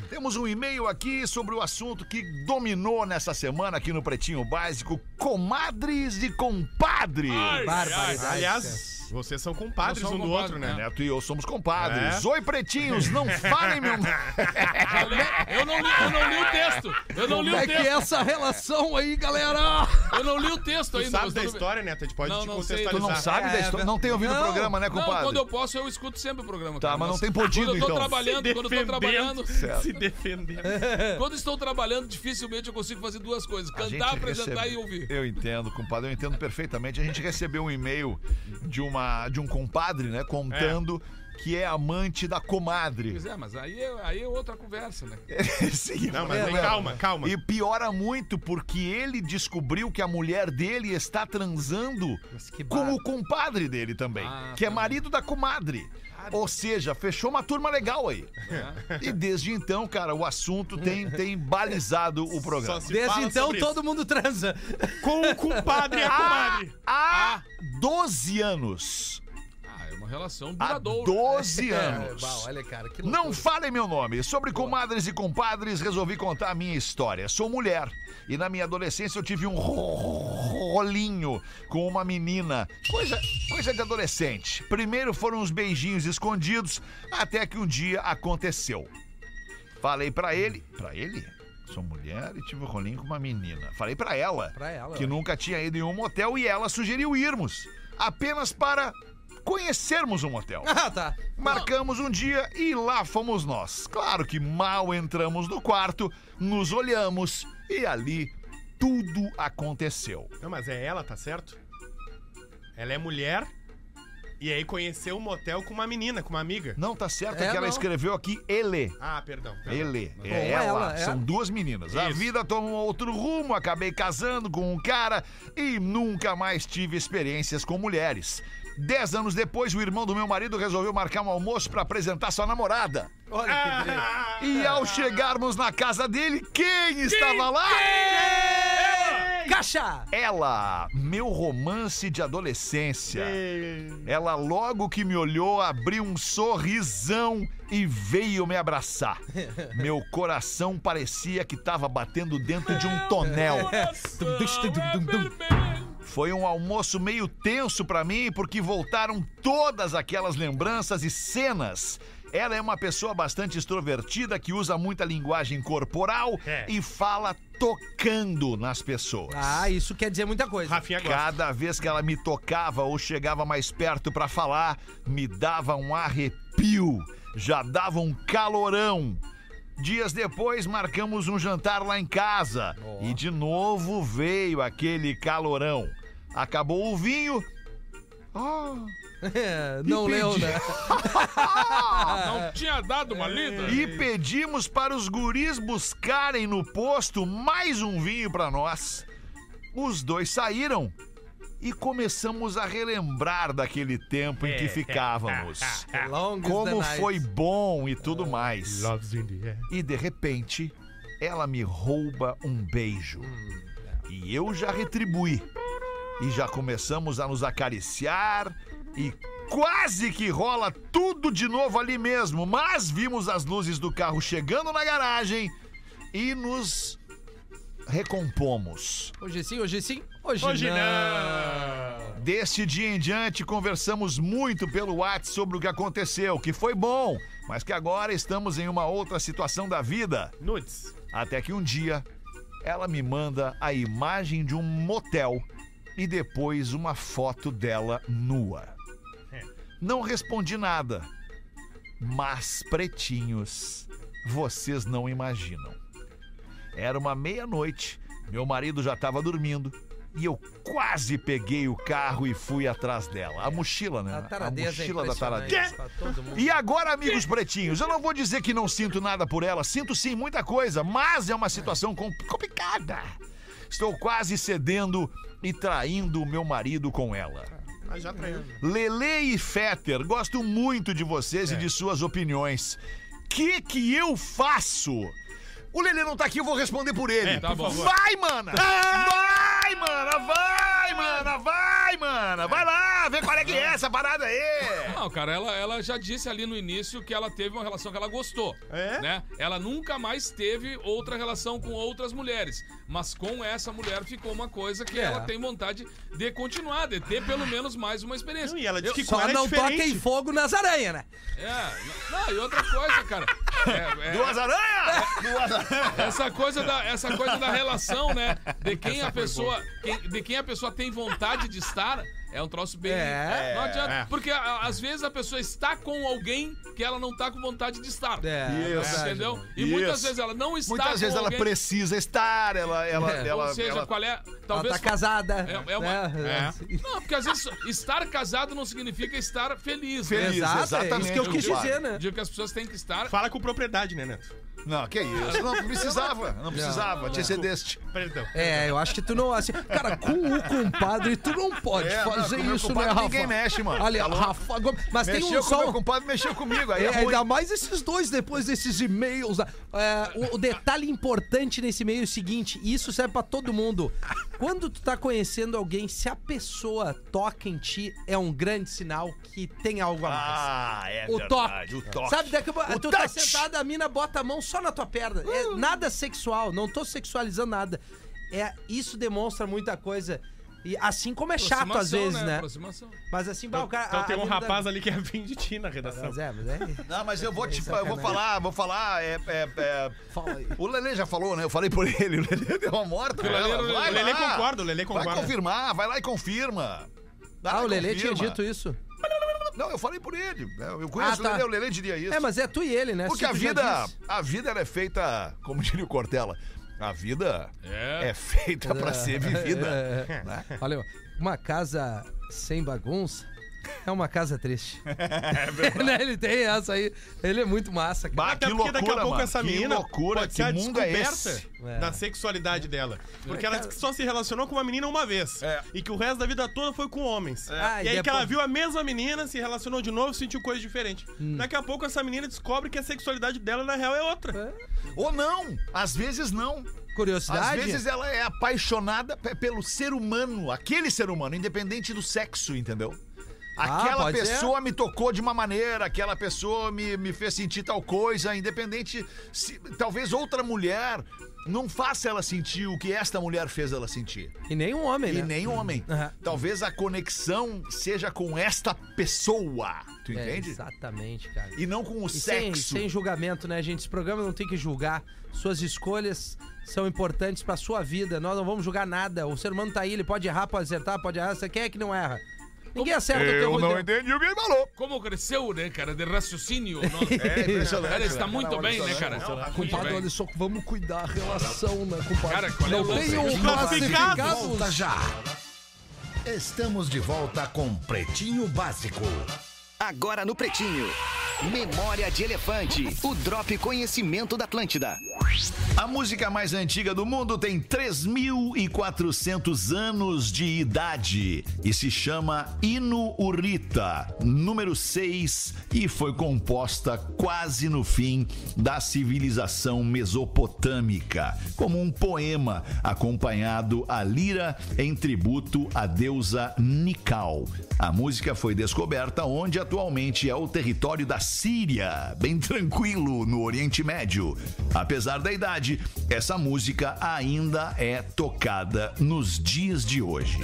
Temos um e-mail aqui sobre o assunto que dominou nessa semana aqui no Pretinho Básico: comadres e compadres. Ai, Barbaridade. Aliás, vocês são compadres um somos do outro, compadres, né? Neto e eu somos compadres. É? Oi, pretinhos, não falem meu nome. Li- Eu não li, eu não li o texto. Eu não li Como o é que é texto. essa relação aí, galera? Eu não li o texto Tu ainda. sabe da história, Neto? A gente pode Não, te não sei. Tu contextualizar. não sabe da É, história? Não tem ouvido o não. programa, né, Não, compadre? quando eu posso, eu escuto sempre o programa. Tá, cara. mas não tem podido, Quando eu tô então. trabalhando, quando eu tô trabalhando, Se defendendo. quando estou trabalhando, dificilmente eu consigo fazer duas coisas: cantar, apresentar recebe- e ouvir. Eu entendo, compadre, eu entendo perfeitamente. A gente recebeu um e-mail de, uma, de um compadre, né, contando que é amante da comadre. Pois é, mas aí é, aí é outra conversa, né? Sim, Não, mas é, aí, né? calma, calma. E piora muito porque ele descobriu que a mulher dele está transando com o compadre dele também, Ah, que é tá. marido da comadre. Ou seja, fechou uma turma legal aí. É. E desde então, cara, o assunto tem, tem balizado o programa. Desde então todo isso. mundo transa. Com o compadre e a comadre. Há 12 anos. Ah, é uma relação Há duradoura. 12 É, anos. bah, olha, cara, que Não falem meu nome. Sobre comadres e compadres, resolvi contar a minha história. Sou mulher e na minha adolescência eu tive um ro- rolinho com uma menina. Coisa, coisa de adolescente. Primeiro foram uns beijinhos escondidos, até que um dia aconteceu. Falei pra ele. Pra ele? Sou mulher e tive um rolinho com uma menina. Falei pra ela. Pra ela, Que nunca tinha ido em um motel e ela sugeriu irmos. Apenas para conhecermos um motel. Ah, tá. Marcamos um dia e lá fomos nós. Claro que mal entramos no quarto, nos olhamos e ali tudo aconteceu. Não, mas é ela, tá certo? Ela é mulher e aí conheceu um motel com uma menina, com uma amiga. Não tá certo É, que ela não. escreveu aqui ele. Ah, perdão. perdão. Ele, Bom, é ela, ela, é. são duas meninas. A Isso. vida tomou outro rumo, acabei casando com um cara e nunca mais tive experiências com mulheres. Dez anos depois, o irmão do meu marido resolveu marcar um almoço pra apresentar sua namorada. Olha que beleza. E ao chegarmos na casa dele, quem estava lá? Caixa! Ela, meu romance de adolescência. Ela logo que me olhou, abriu um sorrisão e veio me abraçar. Meu coração parecia que tava batendo dentro de um tonel. Foi um almoço meio tenso pra mim porque voltaram todas aquelas lembranças e cenas. Ela é uma pessoa bastante extrovertida que usa muita linguagem corporal e fala tocando nas pessoas. Ah, isso quer dizer muita coisa. Rafinha gosta. Cada vez que ela me tocava ou chegava mais perto pra falar, me dava um arrepio, já dava um calorão. Dias depois, marcamos um jantar lá em casa e de novo veio aquele calorão. Acabou o vinho. Ah, É, não leu, né? Não tinha dado uma lida? e pedimos para os guris buscarem no posto mais um vinho pra nós. Os dois saíram e começamos a relembrar daquele tempo em que ficávamos. Long is the Como foi bom e tudo mais. The air. E de repente, ela me rouba um beijo. E eu já retribuí. E já começamos a nos acariciar e quase que rola tudo de novo ali mesmo. Mas vimos as luzes do carro chegando na garagem e nos recompomos. Hoje sim, hoje sim, hoje, Hoje não. não. Deste dia em diante, conversamos muito pelo WhatsApp sobre o que aconteceu, que foi bom, mas que agora estamos em uma outra situação da vida. Nudes. Até que um dia ela me manda a imagem de um motel e depois uma foto dela nua. Não respondi nada. Mas, pretinhos, vocês não imaginam. Era uma meia-noite, meu marido já estava dormindo e eu quase peguei o carro e fui atrás dela. A mochila, né? A A é mochila da pra todo mundo. E agora, amigos pretinhos, eu não vou dizer que não sinto nada por ela, sinto sim muita coisa, mas é uma situação com- complicada. Estou quase cedendo e traindo o meu marido com ela. Mas já traiu. Lele e Fetter, gosto muito de vocês É. e de suas opiniões. Que que eu faço? O Lele não tá aqui, eu vou responder por ele. É, tá por bom. favor. Vai, mana! Vai, mana! Vai, mana! Vai, mana! Vai lá, vê qual é que é essa parada aí! Não, cara, ela, ela já disse ali no início que ela teve uma relação que ela gostou. É? Né? Ela nunca mais teve outra relação com outras mulheres. Mas com essa mulher ficou uma coisa que É. ela tem vontade de continuar, de ter pelo menos mais uma experiência. Não, e ela disse Eu- que Só com ela é não diferente. toquem fogo nas aranhas, né? É, não, e outra coisa, cara. É, é, Duas aranhas! Duas aranhas! essa coisa da essa coisa da relação, né? De quem a pessoa quem- de quem a pessoa tem vontade de estar. É um troço bem. É. não adianta. É. Porque a- às vezes a pessoa está com alguém que ela não tá com vontade de estar. É, Isso. verdade, Entendeu? E muitas Isso. vezes ela não está Muitas com vezes ela alguém, precisa estar, ela. ela, É. ela, Ou seja, ela- qual é. Ela Talvez. tá casada. É- é uma- né? Não, porque às vezes estar casado não significa estar feliz. né? Feliz, Exato, é exatamente. isso que eu quis claro. dizer, né? Digo que as pessoas têm que estar. Fala com propriedade, né, Neto? Não, que isso? Não precisava, não precisava, te excedeste. Perdão. É, eu acho que tu não. Assim, cara, com o compadre, tu não pode É, não, fazer com o meu isso, né, Rafa? ninguém mexe, mano. Olha, Tá louco? Rafa Gomes. Mas tem Mexeu um com só. meu compadre, mexeu comigo, aí é, É, ainda mais esses dois depois desses e-mails. É, o, o detalhe importante nesse e-mail é o seguinte: e isso serve pra todo mundo. Quando tu tá conhecendo alguém, se a pessoa toca em ti, é um grande sinal que tem algo a mais. Ah, é o verdade, toque. o toque. Sabe, daqui a pouco, tu tá touch. sentado, a mina bota a mão só na tua perna. É nada sexual, não tô sexualizando nada. É, isso demonstra muita coisa. E assim como é chato às vezes, né? Aproximação. Mas assim, bah, o cara. Então a- tem um rapaz ali que é vim de ti na redação. Mas é, mas é. Não, mas eu vou te, eu vou falar, vou falar, é, é, é, Fala aí. O Lelê já falou, né? Eu falei por ele, o Lelê deu uma morta. O Lelê- nela. o Vai O Lelê lá. concorda, o Lelê Vai concorda. confirmar, vai lá e confirma. Vai Ah, o Lelê tinha dito isso. Não, eu falei por ele. Eu conheço Ah, tá. o Lelê, o Lelê diria isso. É, mas é tu e ele, né? Porque Se a vida, a vida ela é feita, como diria o Cortella, a vida É. é feita pra ser vivida. É, é. né? Olha, uma casa sem bagunça É uma casa triste. Né, ele tem essa aí. Ele é muito massa, cara. Bah, Até que porque daqui a loucura, pouco mano. essa Que menina loucura, pode que ser a mundo é descoberta esse? É. da sexualidade dela. Porque ela só se relacionou com uma menina uma vez. É. E que o resto da vida toda foi com homens. Ah, e e aí que depois- ela viu a mesma menina, se relacionou de novo, sentiu coisa diferente. Hum. Daqui a pouco essa menina descobre que a sexualidade dela, na real, é outra. Ou não, às vezes não. Curiosidade? Às vezes ela é apaixonada pe- pelo ser humano, aquele ser humano, independente do sexo, entendeu? Aquela pode ser. pessoa me tocou de uma maneira, aquela pessoa me, me fez sentir tal coisa, independente. Se, talvez outra mulher não faça ela sentir o que esta mulher fez ela sentir. E nem um homem, E né? nem homem. Aham. Talvez a conexão seja com esta pessoa. Tu É, entende? exatamente, cara. E não com o E sem, sexo. sem julgamento, né, gente? Esse programa não tem que julgar. Suas escolhas são importantes pra sua vida. Nós não vamos julgar nada. O ser humano tá aí, ele pode errar, pode acertar, pode errar. Você quer que não erra? Ninguém acerta o teu Eu não ruim. entendi o que ele falou. Como cresceu, né, cara? De raciocínio. Nossa. É impressionante. Cara, está cara. muito bem, né, cara? Compadre, Muito olha só, vamos cuidar a relação, né, compadre? Cara, qual é o não tem um classificados. Volta já. Estamos de volta com Pretinho Básico. Agora no Pretinho. Memória de Elefante. O Drop Conhecimento da Atlântida. A música mais antiga do mundo tem 3.400 anos de idade e se chama Hino Urita, número 6, e foi composta quase no fim da civilização mesopotâmica, como um poema acompanhado a lira em tributo à deusa Nikal. A música foi descoberta onde atualmente é o território da Síria, bem tranquilo no Oriente Médio. Apesar da idade, essa música ainda é tocada nos dias de hoje.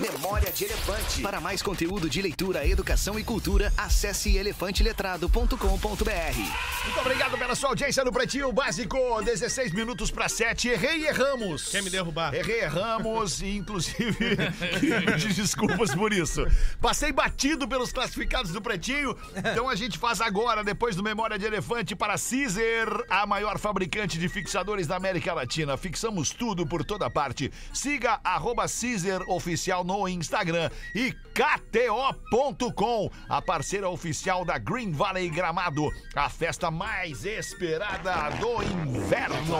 Memória de Elefante. Para mais conteúdo de leitura, educação e cultura, acesse elefanteletrado.com.br. Muito obrigado pela sua audiência no Pretinho Básico. 16 minutos para 7. Errei e erramos. Quer me derrubar? Errei e erramos e, inclusive, desculpas por isso. Passei batido pelos classificados do Pretinho. Então a gente faz agora, depois do Memória de Elefante, para Caesar, a maior fabricante de fixadores da América Latina. Fixamos tudo por toda parte. Siga arroba Caesar Oficial no Instagram e KTO.com, a parceira oficial da Green Valley Gramado, a festa mais esperada do inverno.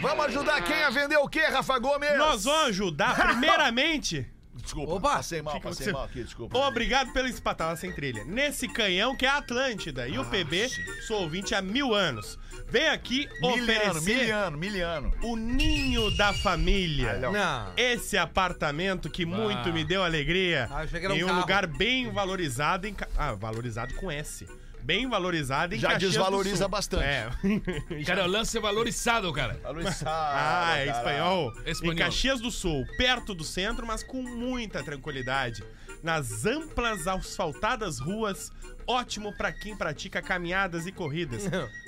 Vamos ajudar quem a vender o quê, Rafa Gomes? Nós vamos ajudar, primeiramente. Desculpa, Opa! passei mal, Fica passei você- mal aqui, desculpa. Obrigado pela espatada sem trilha. Nesse canhão que é a Atlântida. E o PB, sou ouvinte há mil anos. Vem aqui Miliano, oferecer miliano, miliano. o ninho da família. Não. Não. Esse apartamento que muito me deu alegria. Ah, eu achei que era um em um carro. lugar bem valorizado em. Ca- Ah, valorizado com S. Bem valorizado em Já Caxias do desvaloriza Sul. bastante. É. Cara, o lance é valorizado, cara. Ah, é espanhol. Espanhol. Em Caxias do Sul, perto do centro, mas com muita tranquilidade. Nas amplas asfaltadas ruas, ótimo pra quem pratica caminhadas e corridas.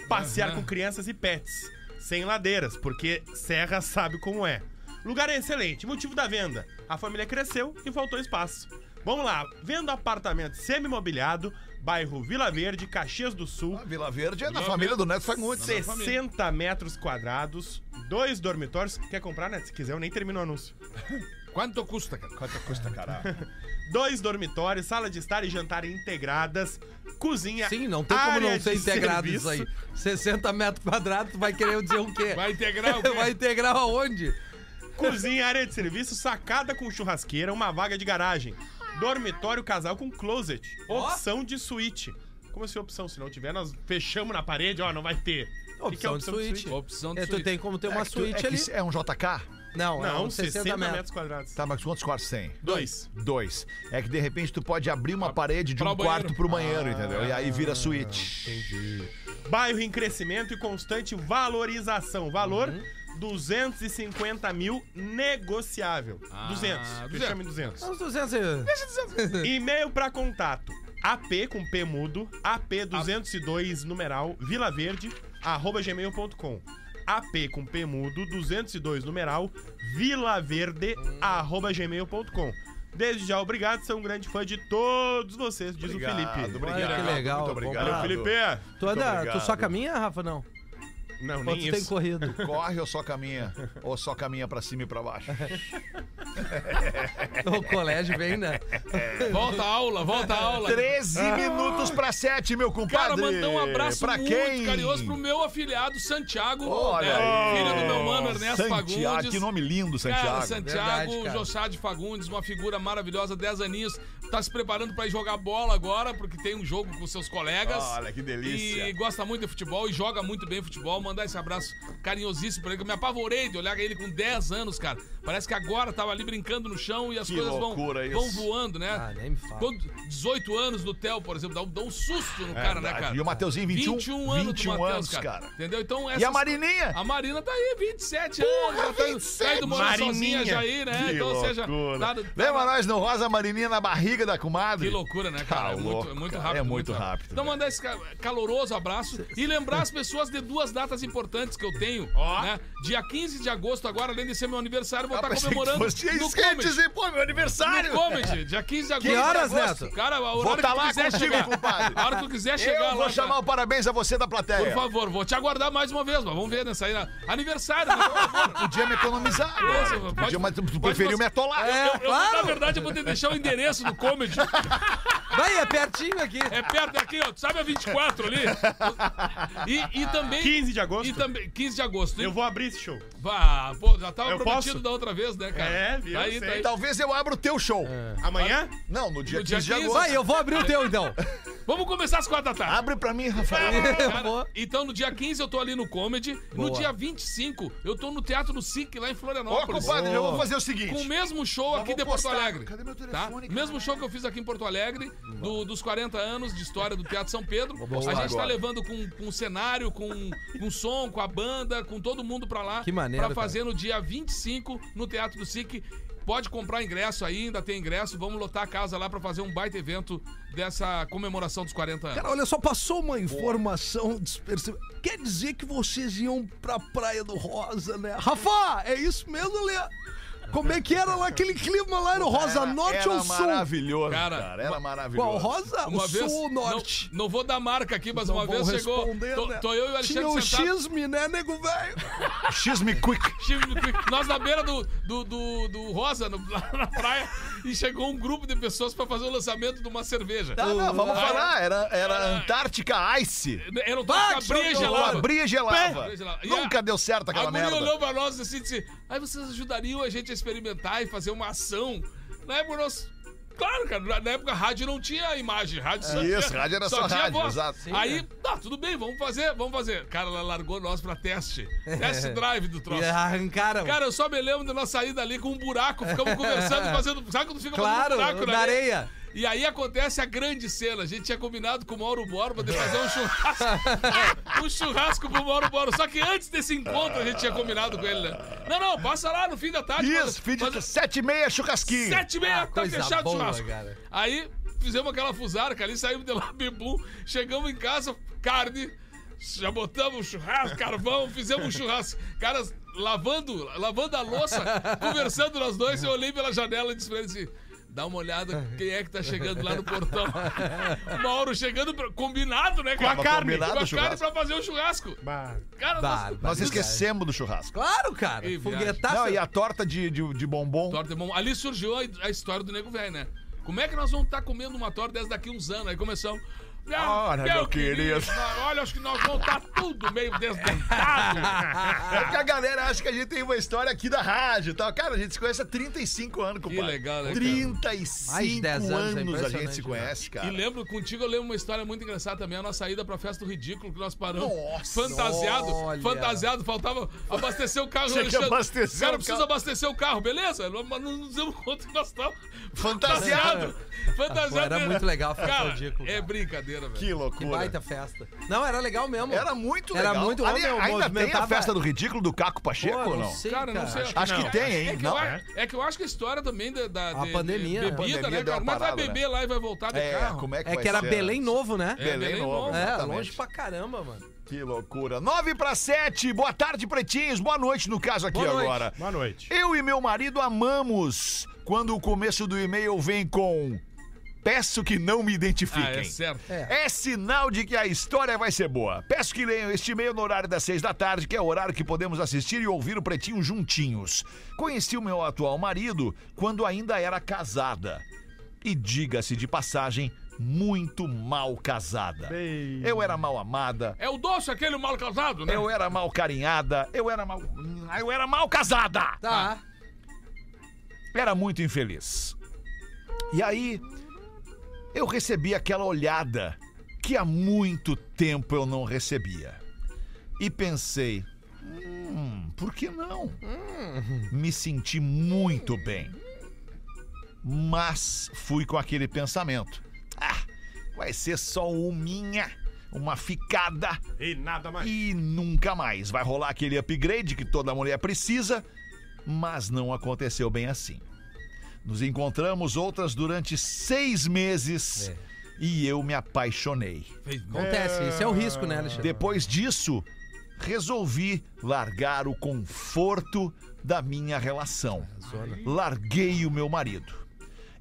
Passear com crianças e pets. Sem ladeiras, porque Serra sabe como é. Lugar é excelente, motivo da venda. A família cresceu e faltou espaço. Vamos lá, vendo apartamento semi-mobiliado, bairro Vila Verde, Caxias do Sul, A Vila Verde é da família do Neto Fagundes. 60 metros quadrados, dois dormitórios. Quer comprar, né? Se quiser, eu nem termino o anúncio. Quanto custa, cara? Quanto custa, caralho? Dois dormitórios, sala de estar e jantar integradas, cozinha. Sim, não tem como não ser integrado serviço. isso aí. 60 metros quadrados, tu vai querer dizer o quê? Vai integrar o quê? Vai integrar aonde? Cozinha, área de serviço, sacada com churrasqueira, uma vaga de garagem. Dormitório casal com closet. Opção de suíte. Como assim opção? Se não tiver, nós fechamos na parede, ó, não vai ter. O que que é Opção de suíte. Opção de É, tu suíte. tem como ter uma É que tu- suíte é ali. é um JK? Não, é Não, um 60, metros. quadrados. Tá, mas quantos quartos tem? Dois. Dois. É que de repente tu pode abrir uma parede de pra um banheiro. quarto pro banheiro, entendeu? E aí vira suíte. Bairro em crescimento e constante valorização. Valor, 250 mil negociável. Ah, 200. 200. Fechamos em 200. Uns 200 e- E-mail pra contato. AP com P mudo, AP202 numeral, Vila Verde, arroba gmail.com. AP com P mudo, 202 numeral, Vila Verde, arroba gmail.com. Desde já, obrigado, sou um grande fã de todos vocês, diz Obrigado, o Felipe. obrigado. Olha que legal, Muito obrigado. Valeu, Felipe. Tu, obrigado. tu só caminha, Rafa, não? Não, Ou nem tu tem isso. corrido? Corre ou só caminha? Ou só caminha pra cima e pra baixo? o colégio vem, né? Volta a aula, volta a aula. 13 minutos pra 7, meu Cara, compadre. mandar um abraço pra muito quem? carinhoso pro meu afiliado Santiago, Olha né, aí. filho do meu mano Ernesto Santiago, Fagundes. que nome lindo, Santiago. Cara, Santiago Verdade, cara. Jossade Fagundes, uma figura maravilhosa, 10 aninhos, tá se preparando pra ir jogar bola agora, porque tem um jogo com seus colegas. Olha, que delícia. E gosta muito de futebol e joga muito bem futebol. Mandar esse abraço carinhosíssimo pra ele, que eu me apavorei de olhar ele com 10 anos, cara. Parece que agora tava ali brincando no chão e as Que coisas vão, vão voando, né? Ah, nem me fala. Quando 18 anos do Theo, por exemplo, dá um, dá um susto no cara, né, cara? E o Mateuzinho, 21? 21 anos 21 do Matheus, anos, cara. cara. Entendeu? Então, E a Marininha? A Marina tá aí, 27 anos. Já tá, indo- tá indo morar Marininha. sozinha já aí, né? Que então, ou seja, tá- tá- Lembra nós no Rosa Marininha na barriga da comadre? Que loucura, né, cara? Tá é, muito, louco, é muito cara. rápido. É muito rápido, Então, velho. mandar esse ca- caloroso abraço e lembrar as pessoas de duas datas importantes que eu tenho. Né? Dia 15 de agosto, agora, além de ser meu aniversário, vou estar comemorando fosse no isso que eu ia Comedy. dizer, pô, meu aniversário. No Comedy, dia 15 de agosto. Que horas. Neto? Cara, a hora Vou que tá tu lá quiser contigo, chegar. compadre. A hora que tu quiser chegar Eu lá. vou chamar cara. o parabéns a você da plateia. Por favor, vou te aguardar mais uma vez, mas vamos ver nessa aí. Aniversário, né? por favor. Podia me economizar. Nossa, Podia, pode- mas tu preferiu me atolar. É, Eu, claro. Na verdade, eu vou ter que deixar o endereço do Comedy. Vai, é pertinho aqui. É perto daqui, ó. Tu sabe a 24 ali? E, e também. 15 de agosto. E também, 15 de agosto. Eu vou abrir esse show. Vá, pô, já tava Eu prometido posso? da outra vez, né, cara? É, viu? Tá aí, tá aí. Talvez eu abra o teu show. Amanhã? Não, no dia No dia 15 de 15. agosto. Vai, eu vou abrir o teu então. Vamos começar às quatro da tarde. Abre pra mim, Rafael. Cara, então, no dia 15 eu tô ali no Comedy. Boa. No dia 25 eu tô no Teatro do SIC, lá em Ô, Florianópolis. compadre, eu vou fazer o seguinte. Com o mesmo show aqui de Porto postar. Alegre. Cadê meu Tá? telefone, cara? Mesmo show que eu fiz aqui em Porto Alegre, do- dos 40 anos de história do Teatro São Pedro. Boa. a gente tá levando com, com cenário, com, com som, com a banda, com todo mundo pra lá. Que maneiro, Pra fazer no dia 25 no Teatro do SIC. Pode comprar ingresso aí, ainda tem ingresso. Vamos lotar a casa lá pra fazer um baita evento dessa comemoração dos 40 anos. Cara, olha só, passou uma informação despercebida. Quer dizer que vocês iam pra Praia do Rosa, né? Rafa, é isso mesmo, Lê? Como é que era lá aquele clima lá no Rosa Era- Norte era ou Sul? maravilhoso, cara. Cara, Era Qual, maravilhoso. Rosa? Uma o vez, Sul ou Norte? Não, não vou dar marca aqui, mas Não uma vez chegou. Tô, né? tô eu e o Tinha Alexandre o sentados. xisme, né, nego velho? X-me quick. Nós na beira do, do, do, do Rosa, no- lá na praia, e chegou um grupo de pessoas pra fazer o lançamento de uma cerveja. Não, não, vamos Ah, falar. Era, era Antártica Ice. Era um toque abria e que gelava. Abria e gelava. Nunca a- deu certo A aquela merda. olhou pra nós assim e disse: Aí vocês ajudariam a gente a experimentar e fazer uma ação. Na época nós. Claro, cara, na- na época a rádio não tinha imagem, rádio só Isso, tinha, rádio era só tinha rádio, voz. exato. Aí, tá, tudo bem, vamos fazer, vamos fazer. Cara, ela largou nós pra teste. Test drive do troço. E arrancaram. Cara, eu só me lembro de nós sair dali com um buraco, ficamos conversando, fazendo. Sabe quando fica Claro, fazendo um buraco na areia. E aí acontece a grande cena. A gente tinha combinado com o Mauro Borba de fazer um churrasco. um churrasco pro Mauro Borba. Só que antes desse encontro a gente tinha combinado com ele, né? Não, não, passa lá no fim da tarde. Isso, fim de sete e meia, churrasquinho. Sete e meia, Ah, tá fechado o churrasco. cara. Aí fizemos aquela fusarca ali, saímos de lá, bebum, chegamos em casa, carne, já botamos churrasco, carvão, fizemos um churrasco. Caras lavando, lavando a louça, conversando nós dois, eu olhei pela janela e disse pra ele assim. Dá uma olhada quem é que tá chegando lá no portão. O Mauro chegando, pra- combinado, né, cara? Com a carne. Com a carne churrasco. pra fazer o churrasco. Bah. Cara, Bah, nós- Nós esquecemos do churrasco. Claro, cara. Que viagem. Foguetaço. Não, e a torta de, de, de bombom. Torta de bombom. Ali surgiu a, a história do nego velho, né? Como é que nós vamos estar comendo uma torta dessa daqui uns anos? Aí começamos. "Ah, Ora, meu querido." nós- olha, acho que nós vamos estar tudo meio desdentado. É que a galera acha que a gente tem uma história aqui da rádio e tal. Cara, a gente se conhece há 35 anos, compadre. legal, né, cara? 35 Mais de 10 anos, é a gente se né? conhece, cara. E lembro, contigo eu lembro uma história muito engraçada também, a nossa saída pra festa do ridículo, que nós paramos. Nossa. fantasiado, Olha. fantasiado, faltava abastecer o carro. Tinha que Alexandre. abastecer Cara, o precisa carro. abastecer o carro, beleza? Mas não nos demos conta que nós estávamos Fantasiado. Fantasiado. Era muito legal a festa Cara, do ridículo, É cara. Brincadeira, velho. Que Que loucura. baita festa. Não, era legal mesmo. Era muito Era legal. muito Ali, bom, meu, Ainda tem a festa do ridículo do Caco Pacheco Pô, ou não? sei, Cara, não sei. Acho que não. tem, hein? É que, não? eu, acho- é que eu acho que a história também da, da A de- pandemia, de né? bebida, A pandemia né, cara? Mas vai beber lá e vai voltar de É, carro. como é que É que era ser? Belém novo, né? É, Belém novo. É, longe pra caramba, mano. Que loucura. 9 para 7. Boa tarde, pretinhos. Boa noite, no caso aqui Boa noite. agora. Boa noite. Eu e meu marido amamos quando o começo do e-mail vem com peço que não me identifiquem. Ah, é certo. É sinal de que a história vai ser boa. Peço que leiam este e-mail no horário das seis da tarde, que é o horário que podemos assistir e ouvir o Pretinho juntinhos. Conheci o meu atual marido quando ainda era casada. E diga-se de passagem, muito mal casada. Eu era mal amada, É o doce aquele mal casado, né? eu era mal carinhada, eu era mal. Eu era mal casada! Tá. Era muito infeliz. E aí, eu recebi aquela olhada que há muito tempo eu não recebia. E pensei, hum, por que não? Me senti muito bem. Mas fui com aquele pensamento. Ah, vai ser só uma, uma ficada E nada mais. e nunca mais. Vai rolar aquele upgrade que toda mulher precisa, mas não aconteceu bem assim. Nos encontramos outras durante seis meses e eu me apaixonei. Acontece, esse é o risco, né, Alexandre? Depois disso, resolvi largar o conforto da minha relação. Larguei o meu marido.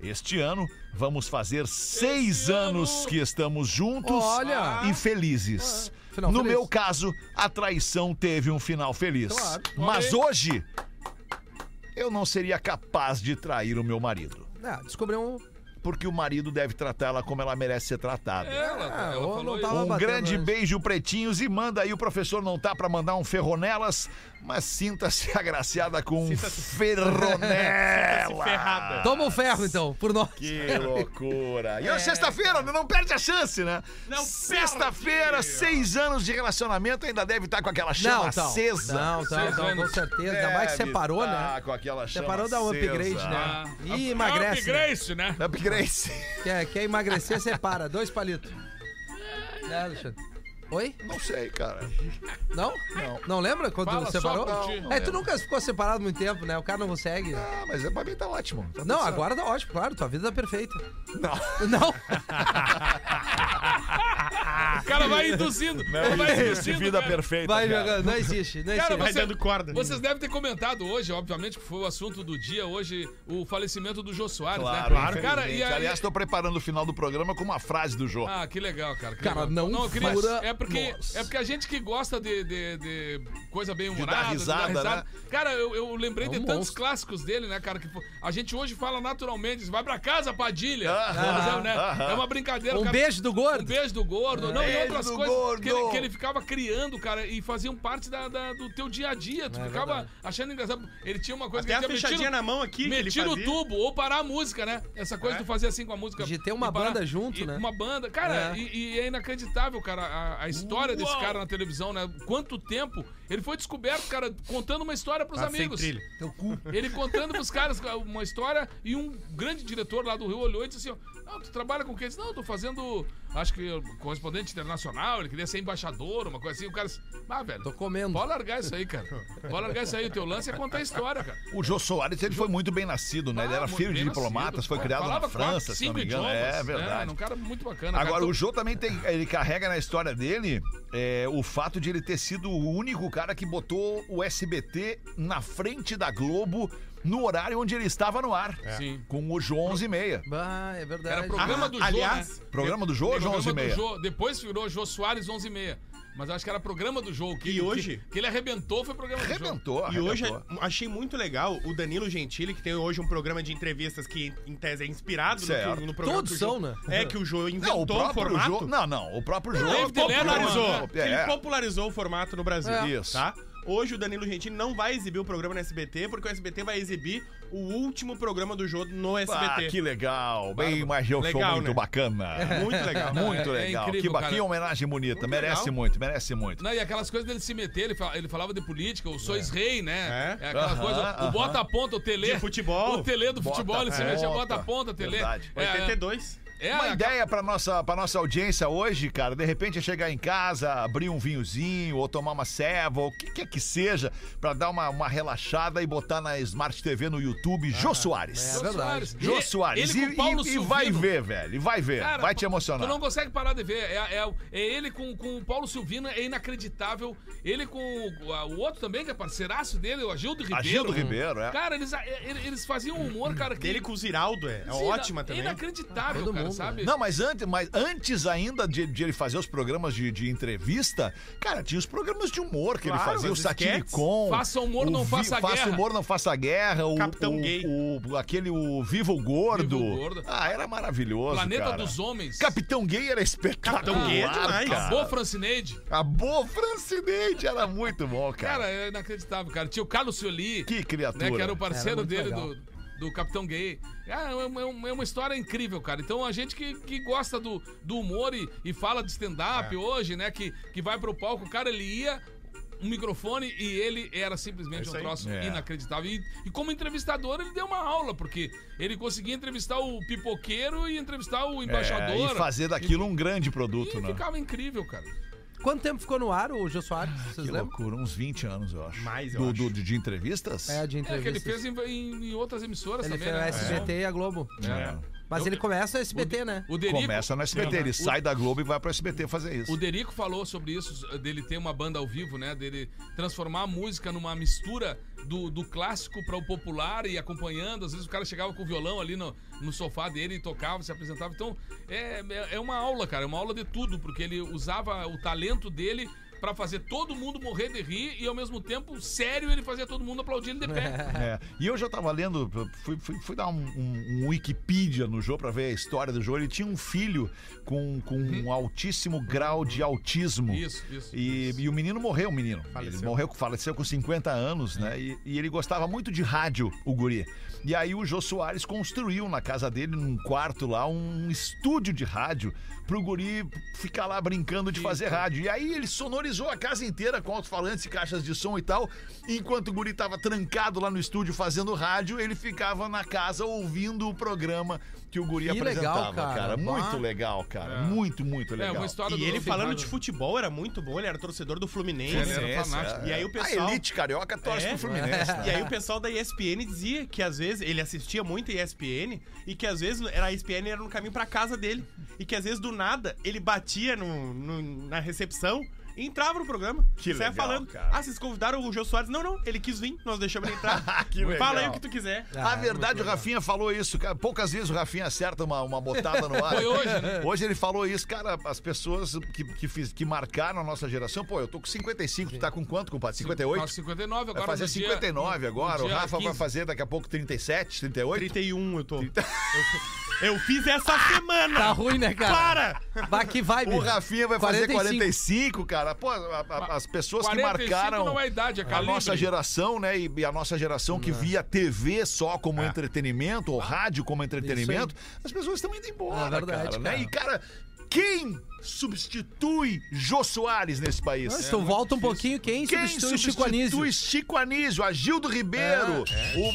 Este ano, vamos fazer seis anos que estamos juntos Olha! e felizes. final no feliz. meu caso, a traição teve um final feliz. Claro. Mas hoje, eu não seria capaz de trair o meu marido. Ah, descobriu um. Porque o marido deve tratá-la como ela merece ser tratada. Ela, Ah, ela ou falou isso. Um grande antes. beijo, pretinhos, e manda aí o professor não tá pra mandar um ferronelas, mas sinta-se agraciada com um ferronela. Ferrada. Toma o ferro, então, por nós. Que loucura. E hoje, sexta-feira, não perde a chance, né? Não Sexta-feira, seis anos de relacionamento, ainda deve estar com aquela chama Não, então. acesa. Não, então, Seis então, com certeza. Ainda mais que separou, tá né? com aquela chama Separou um acesa. upgrade, Ah, né? E emagrece. É né? upgrade, né? Quer, quer emagrecer, separa. Dois palitos. É, Alexandre. Oi? Não sei, cara. Não? Não. Não lembra quando Fala só separou? por ti. É, tu nunca ficou separado muito tempo, né? O cara não consegue. Ah, mas é, pra mim tá ótimo. Tá tudo Não, certo. agora tá ótimo, claro. Tua vida tá perfeita. Não. Não? O cara vai induzindo. Ele vai existe induzindo, vida cara. perfeita. Vai cara. jogando. Não existe. Não Cara, existe. Vai você- dando corda. Vocês devem ter comentado hoje, obviamente, que foi o assunto do dia hoje, o falecimento do Jô Soares, Claro, né? claro. Cara, e aí... Aliás, tô preparando o final do programa com uma frase do Jô. Ah, que legal, cara. que Cara, legal. não eu queria... fura é porque. É porque a gente que gosta de, de, de coisa bem humorada, risada, né? Cara, eu, eu lembrei É um de tantos monstro. clássicos dele, né, cara? Que a gente hoje fala naturalmente, vai pra casa, Padilha. Mas é, né? aham. é uma brincadeira. Um cara. beijo do Um gordo. beijo do gordo. Não, e outras do coisas gordo. que ele, que ele ficava criando, cara, e faziam parte da, da- do teu dia a dia. Tu É ficava verdade. achando engraçado. Ele tinha uma coisa Até a que ele dizia, fechadinha "Me na mão aqui que me ele tira o tubo ou parar a música, né? Essa coisa É. de fazer assim com a música. De ter uma banda junto, né? Uma banda. Cara, É. E, e é inacreditável, cara, a, a história desse cara na televisão, né? Quanto tempo ele foi descoberto, cara, contando uma história pros Tá sem amigos. trilha. Ele contando pros caras uma história e um grande diretor lá do Rio olhou e disse assim: ó, Não, tu trabalha com o quê? Disse, Não, eu tô fazendo, acho que correspondente internacional, ele queria ser embaixador, uma coisa assim. O cara disse, ah, velho, Tô comendo. pode largar isso aí, cara. Pode largar isso aí. O teu lance é contar a história, cara. O Jô Soares, ele foi muito bem nascido, né? Ele era Ah, filho de diplomatas, nascido. foi criado na França, quatro, se não me engano. idiomas. É verdade. um cara muito bacana. Agora, cara. o Jô também tem. Ele carrega na história dele é, o fato de ele ter sido o único cara que botou o SBT na frente da Globo no horário onde ele estava no ar. Sim. Com o Jô 11 e meia. Ah, é verdade. Era programa Ah, do Jô, aliás, né? Programa do Jô ou Jô Programa 11 e meia? Jô, depois virou Jô Soares 11 e meia. Mas acho que era programa do Jô. Que, E hoje? Que, que ele arrebentou foi programa do Jô. Arrebentou, E hoje arrebentou. achei muito legal o Danilo Gentili, que tem hoje um programa de entrevistas que, em tese, é inspirado no, no programa. Todos são, né? É, que o Jô Não, o inventou o próprio formato. Jô. Não, não. O próprio Letterman, popularizou. né? Ele É. popularizou o formato no Brasil. É. Isso. Tá? Hoje o Danilo Gentili não vai exibir o programa no SBT, porque o SBT vai exibir o último programa do Jô no Ah, SBT. que legal. Bem, mas eu sou Legal, muito né? bacana. Muito legal. Muito É- é legal. incrível, que, que homenagem bonita. Muito merece legal. muito, merece muito. Não, e aquelas coisas dele se meter, ele, fala- ele falava de política, o sois rei, né? É. É, aquela Aham, coisa, aham. o bota a ponta, o Tele. De futebol. O Tele do Bota futebol, ele se a metia, ponta. bota a ponta, Tele. Verdade. É, 82. É, Uma ideia pra nossa, pra nossa audiência hoje, cara, de repente é chegar em casa, abrir um vinhozinho ou tomar uma ceva, ou o que quer que seja, pra dar uma, uma relaxada e botar na Smart TV no YouTube Jô Soares. É verdade. Jô Ele- Soares. Ele com E, Paulo e- e vai ver, velho. E vai ver. Cara, vai te Tu emocionar. não consegue parar de ver. É, é- é ele com, com o Paulo Silvino, é inacreditável. Ele com o, a- o outro também, que é parceiraço dele, o Agildo Ribeiro. Agildo Ribeiro, é. Cara, eles, é, eles faziam um humor, cara, que... Dele com o Ziraldo é, é Sim, ótima é também. Inacreditável, Todo cara. Sabe? Não, mas antes, mas antes ainda de, de ele fazer os programas de, de entrevista, cara, tinha os programas de humor que ele Claro, fazia, o. Satiricon. Faça humor, o não faça Faça guerra. humor, não faça guerra. O, Capitão o- Gay. o- aquele, o Vivo Gordo. Vivo Gordo. Ah, era maravilhoso, Planeta cara. dos Homens. Capitão Gay era espetacular, Capitão Gay é demais. cara. A Boa Francineide. A boa Francineide era muito bom, cara. Cara, é inacreditável, cara. Tinha o Carlos Cioli, que criatura. né, que era o parceiro Era dele legal. do, do Capitão Gay. É, uma, é uma- é uma história incrível, cara. Então a gente que, que gosta do, do humor e, e fala de stand-up É. hoje, né, que, que vai pro palco, o cara ele ia. Um microfone e ele era simplesmente um troço É. inacreditável. E, e como entrevistador, ele deu uma aula, porque ele conseguia entrevistar o pipoqueiro e entrevistar o embaixador. É, e fazer daquilo um grande produto, E né? ficava incrível, cara. Quanto tempo ficou no ar o Jô Soares? Vocês Que lembram? loucura, uns 20 anos, eu acho. Mais, eu do, acho. do- de entrevistas? É, de É, que ele entrevistas. fez em, em- em outras emissoras Ele também, fez o né? SBT e a Globo. É. Mas Eu- ele começa no SBT, né? O Derico, Começa no SBT, ele sai da Globo e vai pro SBT fazer isso. O Derico falou sobre isso, dele ter uma banda ao vivo, né? Dele transformar a música numa mistura do, do clássico para o popular e acompanhando. Às vezes o cara chegava com o violão ali no, no sofá dele e tocava, se apresentava. Então é, é- é uma aula, cara, é uma aula de tudo, porque ele usava o talento dele pra fazer todo mundo morrer de rir e ao mesmo tempo, sério, ele fazia todo mundo aplaudir ele de pé. É, E eu já tava lendo, fui, fui- fui dar um, um- um Wikipedia no Jô pra ver a história do Jô. Ele tinha um filho com, com um altíssimo grau de autismo. Uhum. Isso, isso. E, isso. e o menino morreu, o menino. Faleceu. Ele morreu, faleceu com 50 anos, né? E, e ele gostava muito de rádio, o guri. E aí o Jô Soares construiu na casa dele, num quarto lá, um estúdio de rádio pro guri ficar lá brincando de fazer rádio. E aí ele sonorizou a casa inteira com alto-falantes e caixas de som e tal. Enquanto o guri tava trancado lá no estúdio fazendo rádio, ele ficava na casa ouvindo o programa que o guri Que legal, apresentava, cara. Muito legal, cara. É. Muito, muito É, legal. uma história E do ele falando de futebol era muito bom, ele era torcedor do Fluminense. Ele era fanático. é. E aí o A pessoal- elite carioca torce É. pro Fluminense. né? E aí o pessoal da ESPN dizia que às vezes ele assistia muito a ESPN e que às vezes era a ESPN era no caminho pra casa dele e que às vezes do nada ele batia no, no- na recepção entrava no programa. Que legal, falando. cara. Ah, vocês convidaram o Jô Soares? Não, não, ele quis vir, nós deixamos ele entrar. Que legal. Fala aí o que tu quiser. A verdade, o Rafinha falou isso, cara. Poucas vezes o Rafinha acerta uma, uma botada no ar. Foi hoje, né? Hoje ele falou isso, cara. As pessoas que, que, fiz- que marcaram a nossa geração, pô, eu tô com 55, tu tá com quanto, compadre? 58? Faço 59 agora. Vai fazer no dia- 59 no agora. O dia Rafa vai 15. fazer daqui a pouco 37, 38. 31 eu tô. Eu, eu fiz essa semana. Tá ruim, né, cara? Para! Vai que vai, O Rafinha vai fazer 45, cara. Pô, a- a- as pessoas que 45 marcaram não é idade, é a calibre. nossa geração, né? E e a nossa geração que via TV só como É. entretenimento, ou rádio como entretenimento, as pessoas estão indo embora, É verdade, cara, né? cara. E, cara, quem substitui Jô Soares nesse país? Mas tu volta um pouquinho, quem, Quem substitui o Chico Anísio? substitui Chico Anísio, Agildo Ribeiro,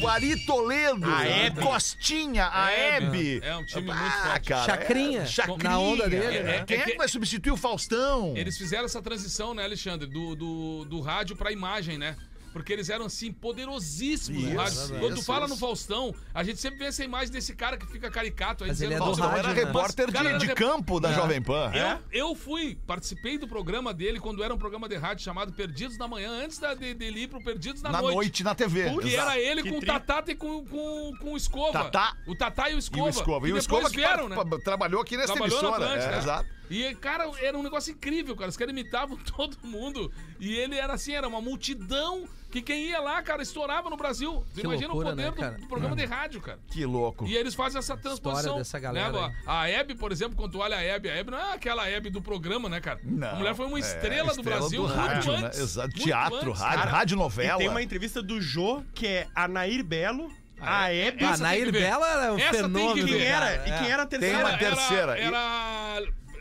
o Ari Toledo, A Hebe. Costinha, a Hebe. Hebe. É um time Ah, muito forte. cara, Chacrinha, é, Chacrinha. na onda dele, É, né? é, Quem é é que que- vai substituir o Faustão? Eles fizeram essa transição, né, Alexandre? Do, do, do rádio pra imagem, né? Porque eles eram, assim, poderosíssimos no Isso, rádio. isso, Quando tu fala isso. no Faustão, a gente sempre vê essa imagem desse cara que fica caricato aí Mas ele dizendo é do Faustão rádio, era né? repórter cara, de, era de rep- campo da É. Jovem Pan. Eu, eu fui, participei do programa dele quando era um programa de rádio chamado Perdidos na Manhã, antes da, de, dele ir pro Perdidos na, Na noite, na TV. Que Exato. era ele Que com o tri- Tatá e com, com, com o Escova. Tatá. O Tatá e o E Escova. o Escova. E o que Escova depois que vieram, né? pa- trabalhou aqui nessa Trabalhou na emissora. Atlântida, é, né? Exato. E, cara, era um negócio incrível, cara. Os caras imitavam todo mundo. E ele era assim, era uma multidão que quem ia lá, cara, estourava no Brasil. Que imagina loucura, o poder né, do- do, programa de rádio, cara. Que louco. E eles fazem essa transposição. dessa galera né? A Hebe, por exemplo, quando tu olha a Hebe, a Hebe não é aquela Hebe do programa, né, cara? Não, a mulher foi uma é, estrela do Brasil do muito rádio, né? antes. Exato. muito Teatro, antes. rádio, Cara, rádio E novela. tem uma entrevista do Jô, que é a Nair Belo, a Hebe. Ah, tem Nair. Bela era um Essa tem que fenômeno. ver. quem era? cara. E quem era a Tem terceira? uma terceira. Era, era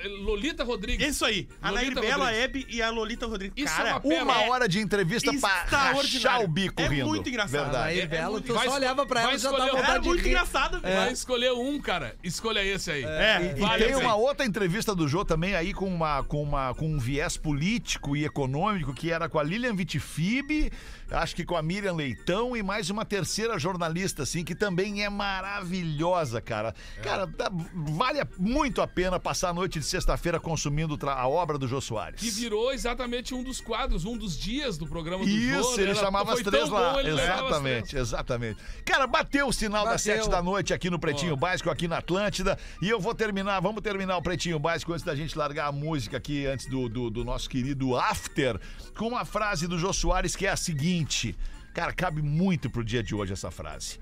Lolita Rodrigues. Isso aí. A Nair Belo, a. Hebe e a Lolita Rodrigues. Isso Cara, é uma pérola. Uma É hora de entrevista pra rachar o bico É rindo. muito engraçado. Verdade. Nair É Bela, muito- tu vai só olhava pra ela e já dava Era vontade de muito engraçado. Vai escolher um, cara. Escolha esse aí. É. E Vale tem uma outra entrevista do Jô também aí com, uma, com, uma, com um viés político e econômico que era com a Lilian Vitifib, acho que com a Miriam Leitão e mais uma terceira jornalista, assim, que também é maravilhosa, cara. Cara, dá- vale muito a pena passar a noite de sexta-feira consumindo a obra do Jô Soares. Que virou exatamente um dos quadros, um dos dias do programa do Jô. Isso, né? ele Era- chamava as foi três lá. bom, exatamente, exatamente. Cara, bateu o sinal das Bateu. sete da noite aqui no Pretinho Básico, aqui na Atlântida. E eu vou terminar, vamos terminar o Pretinho Básico antes da gente largar a música aqui, antes do, do, do nosso querido After, com uma frase do Jô Soares que é a seguinte. Cara, cabe muito pro dia de hoje essa frase.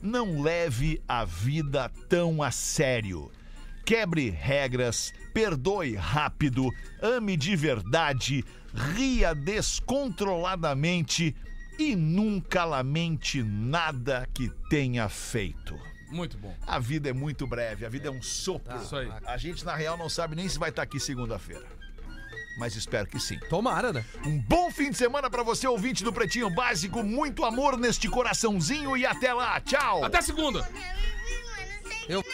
Não leve a vida tão a sério. Quebre regras, perdoe rápido, ame de verdade, ria descontroladamente e nunca lamente nada que tenha feito. Muito bom. A vida é muito breve, a vida é um sopro. Isso aí. A gente, na real, não sabe nem se vai estar aqui segunda-feira. Mas espero que sim. Tomara, né? Um bom fim de semana pra você, ouvinte do Pretinho Básico. Muito amor neste coraçãozinho e até lá. Tchau. Até segunda. Eu.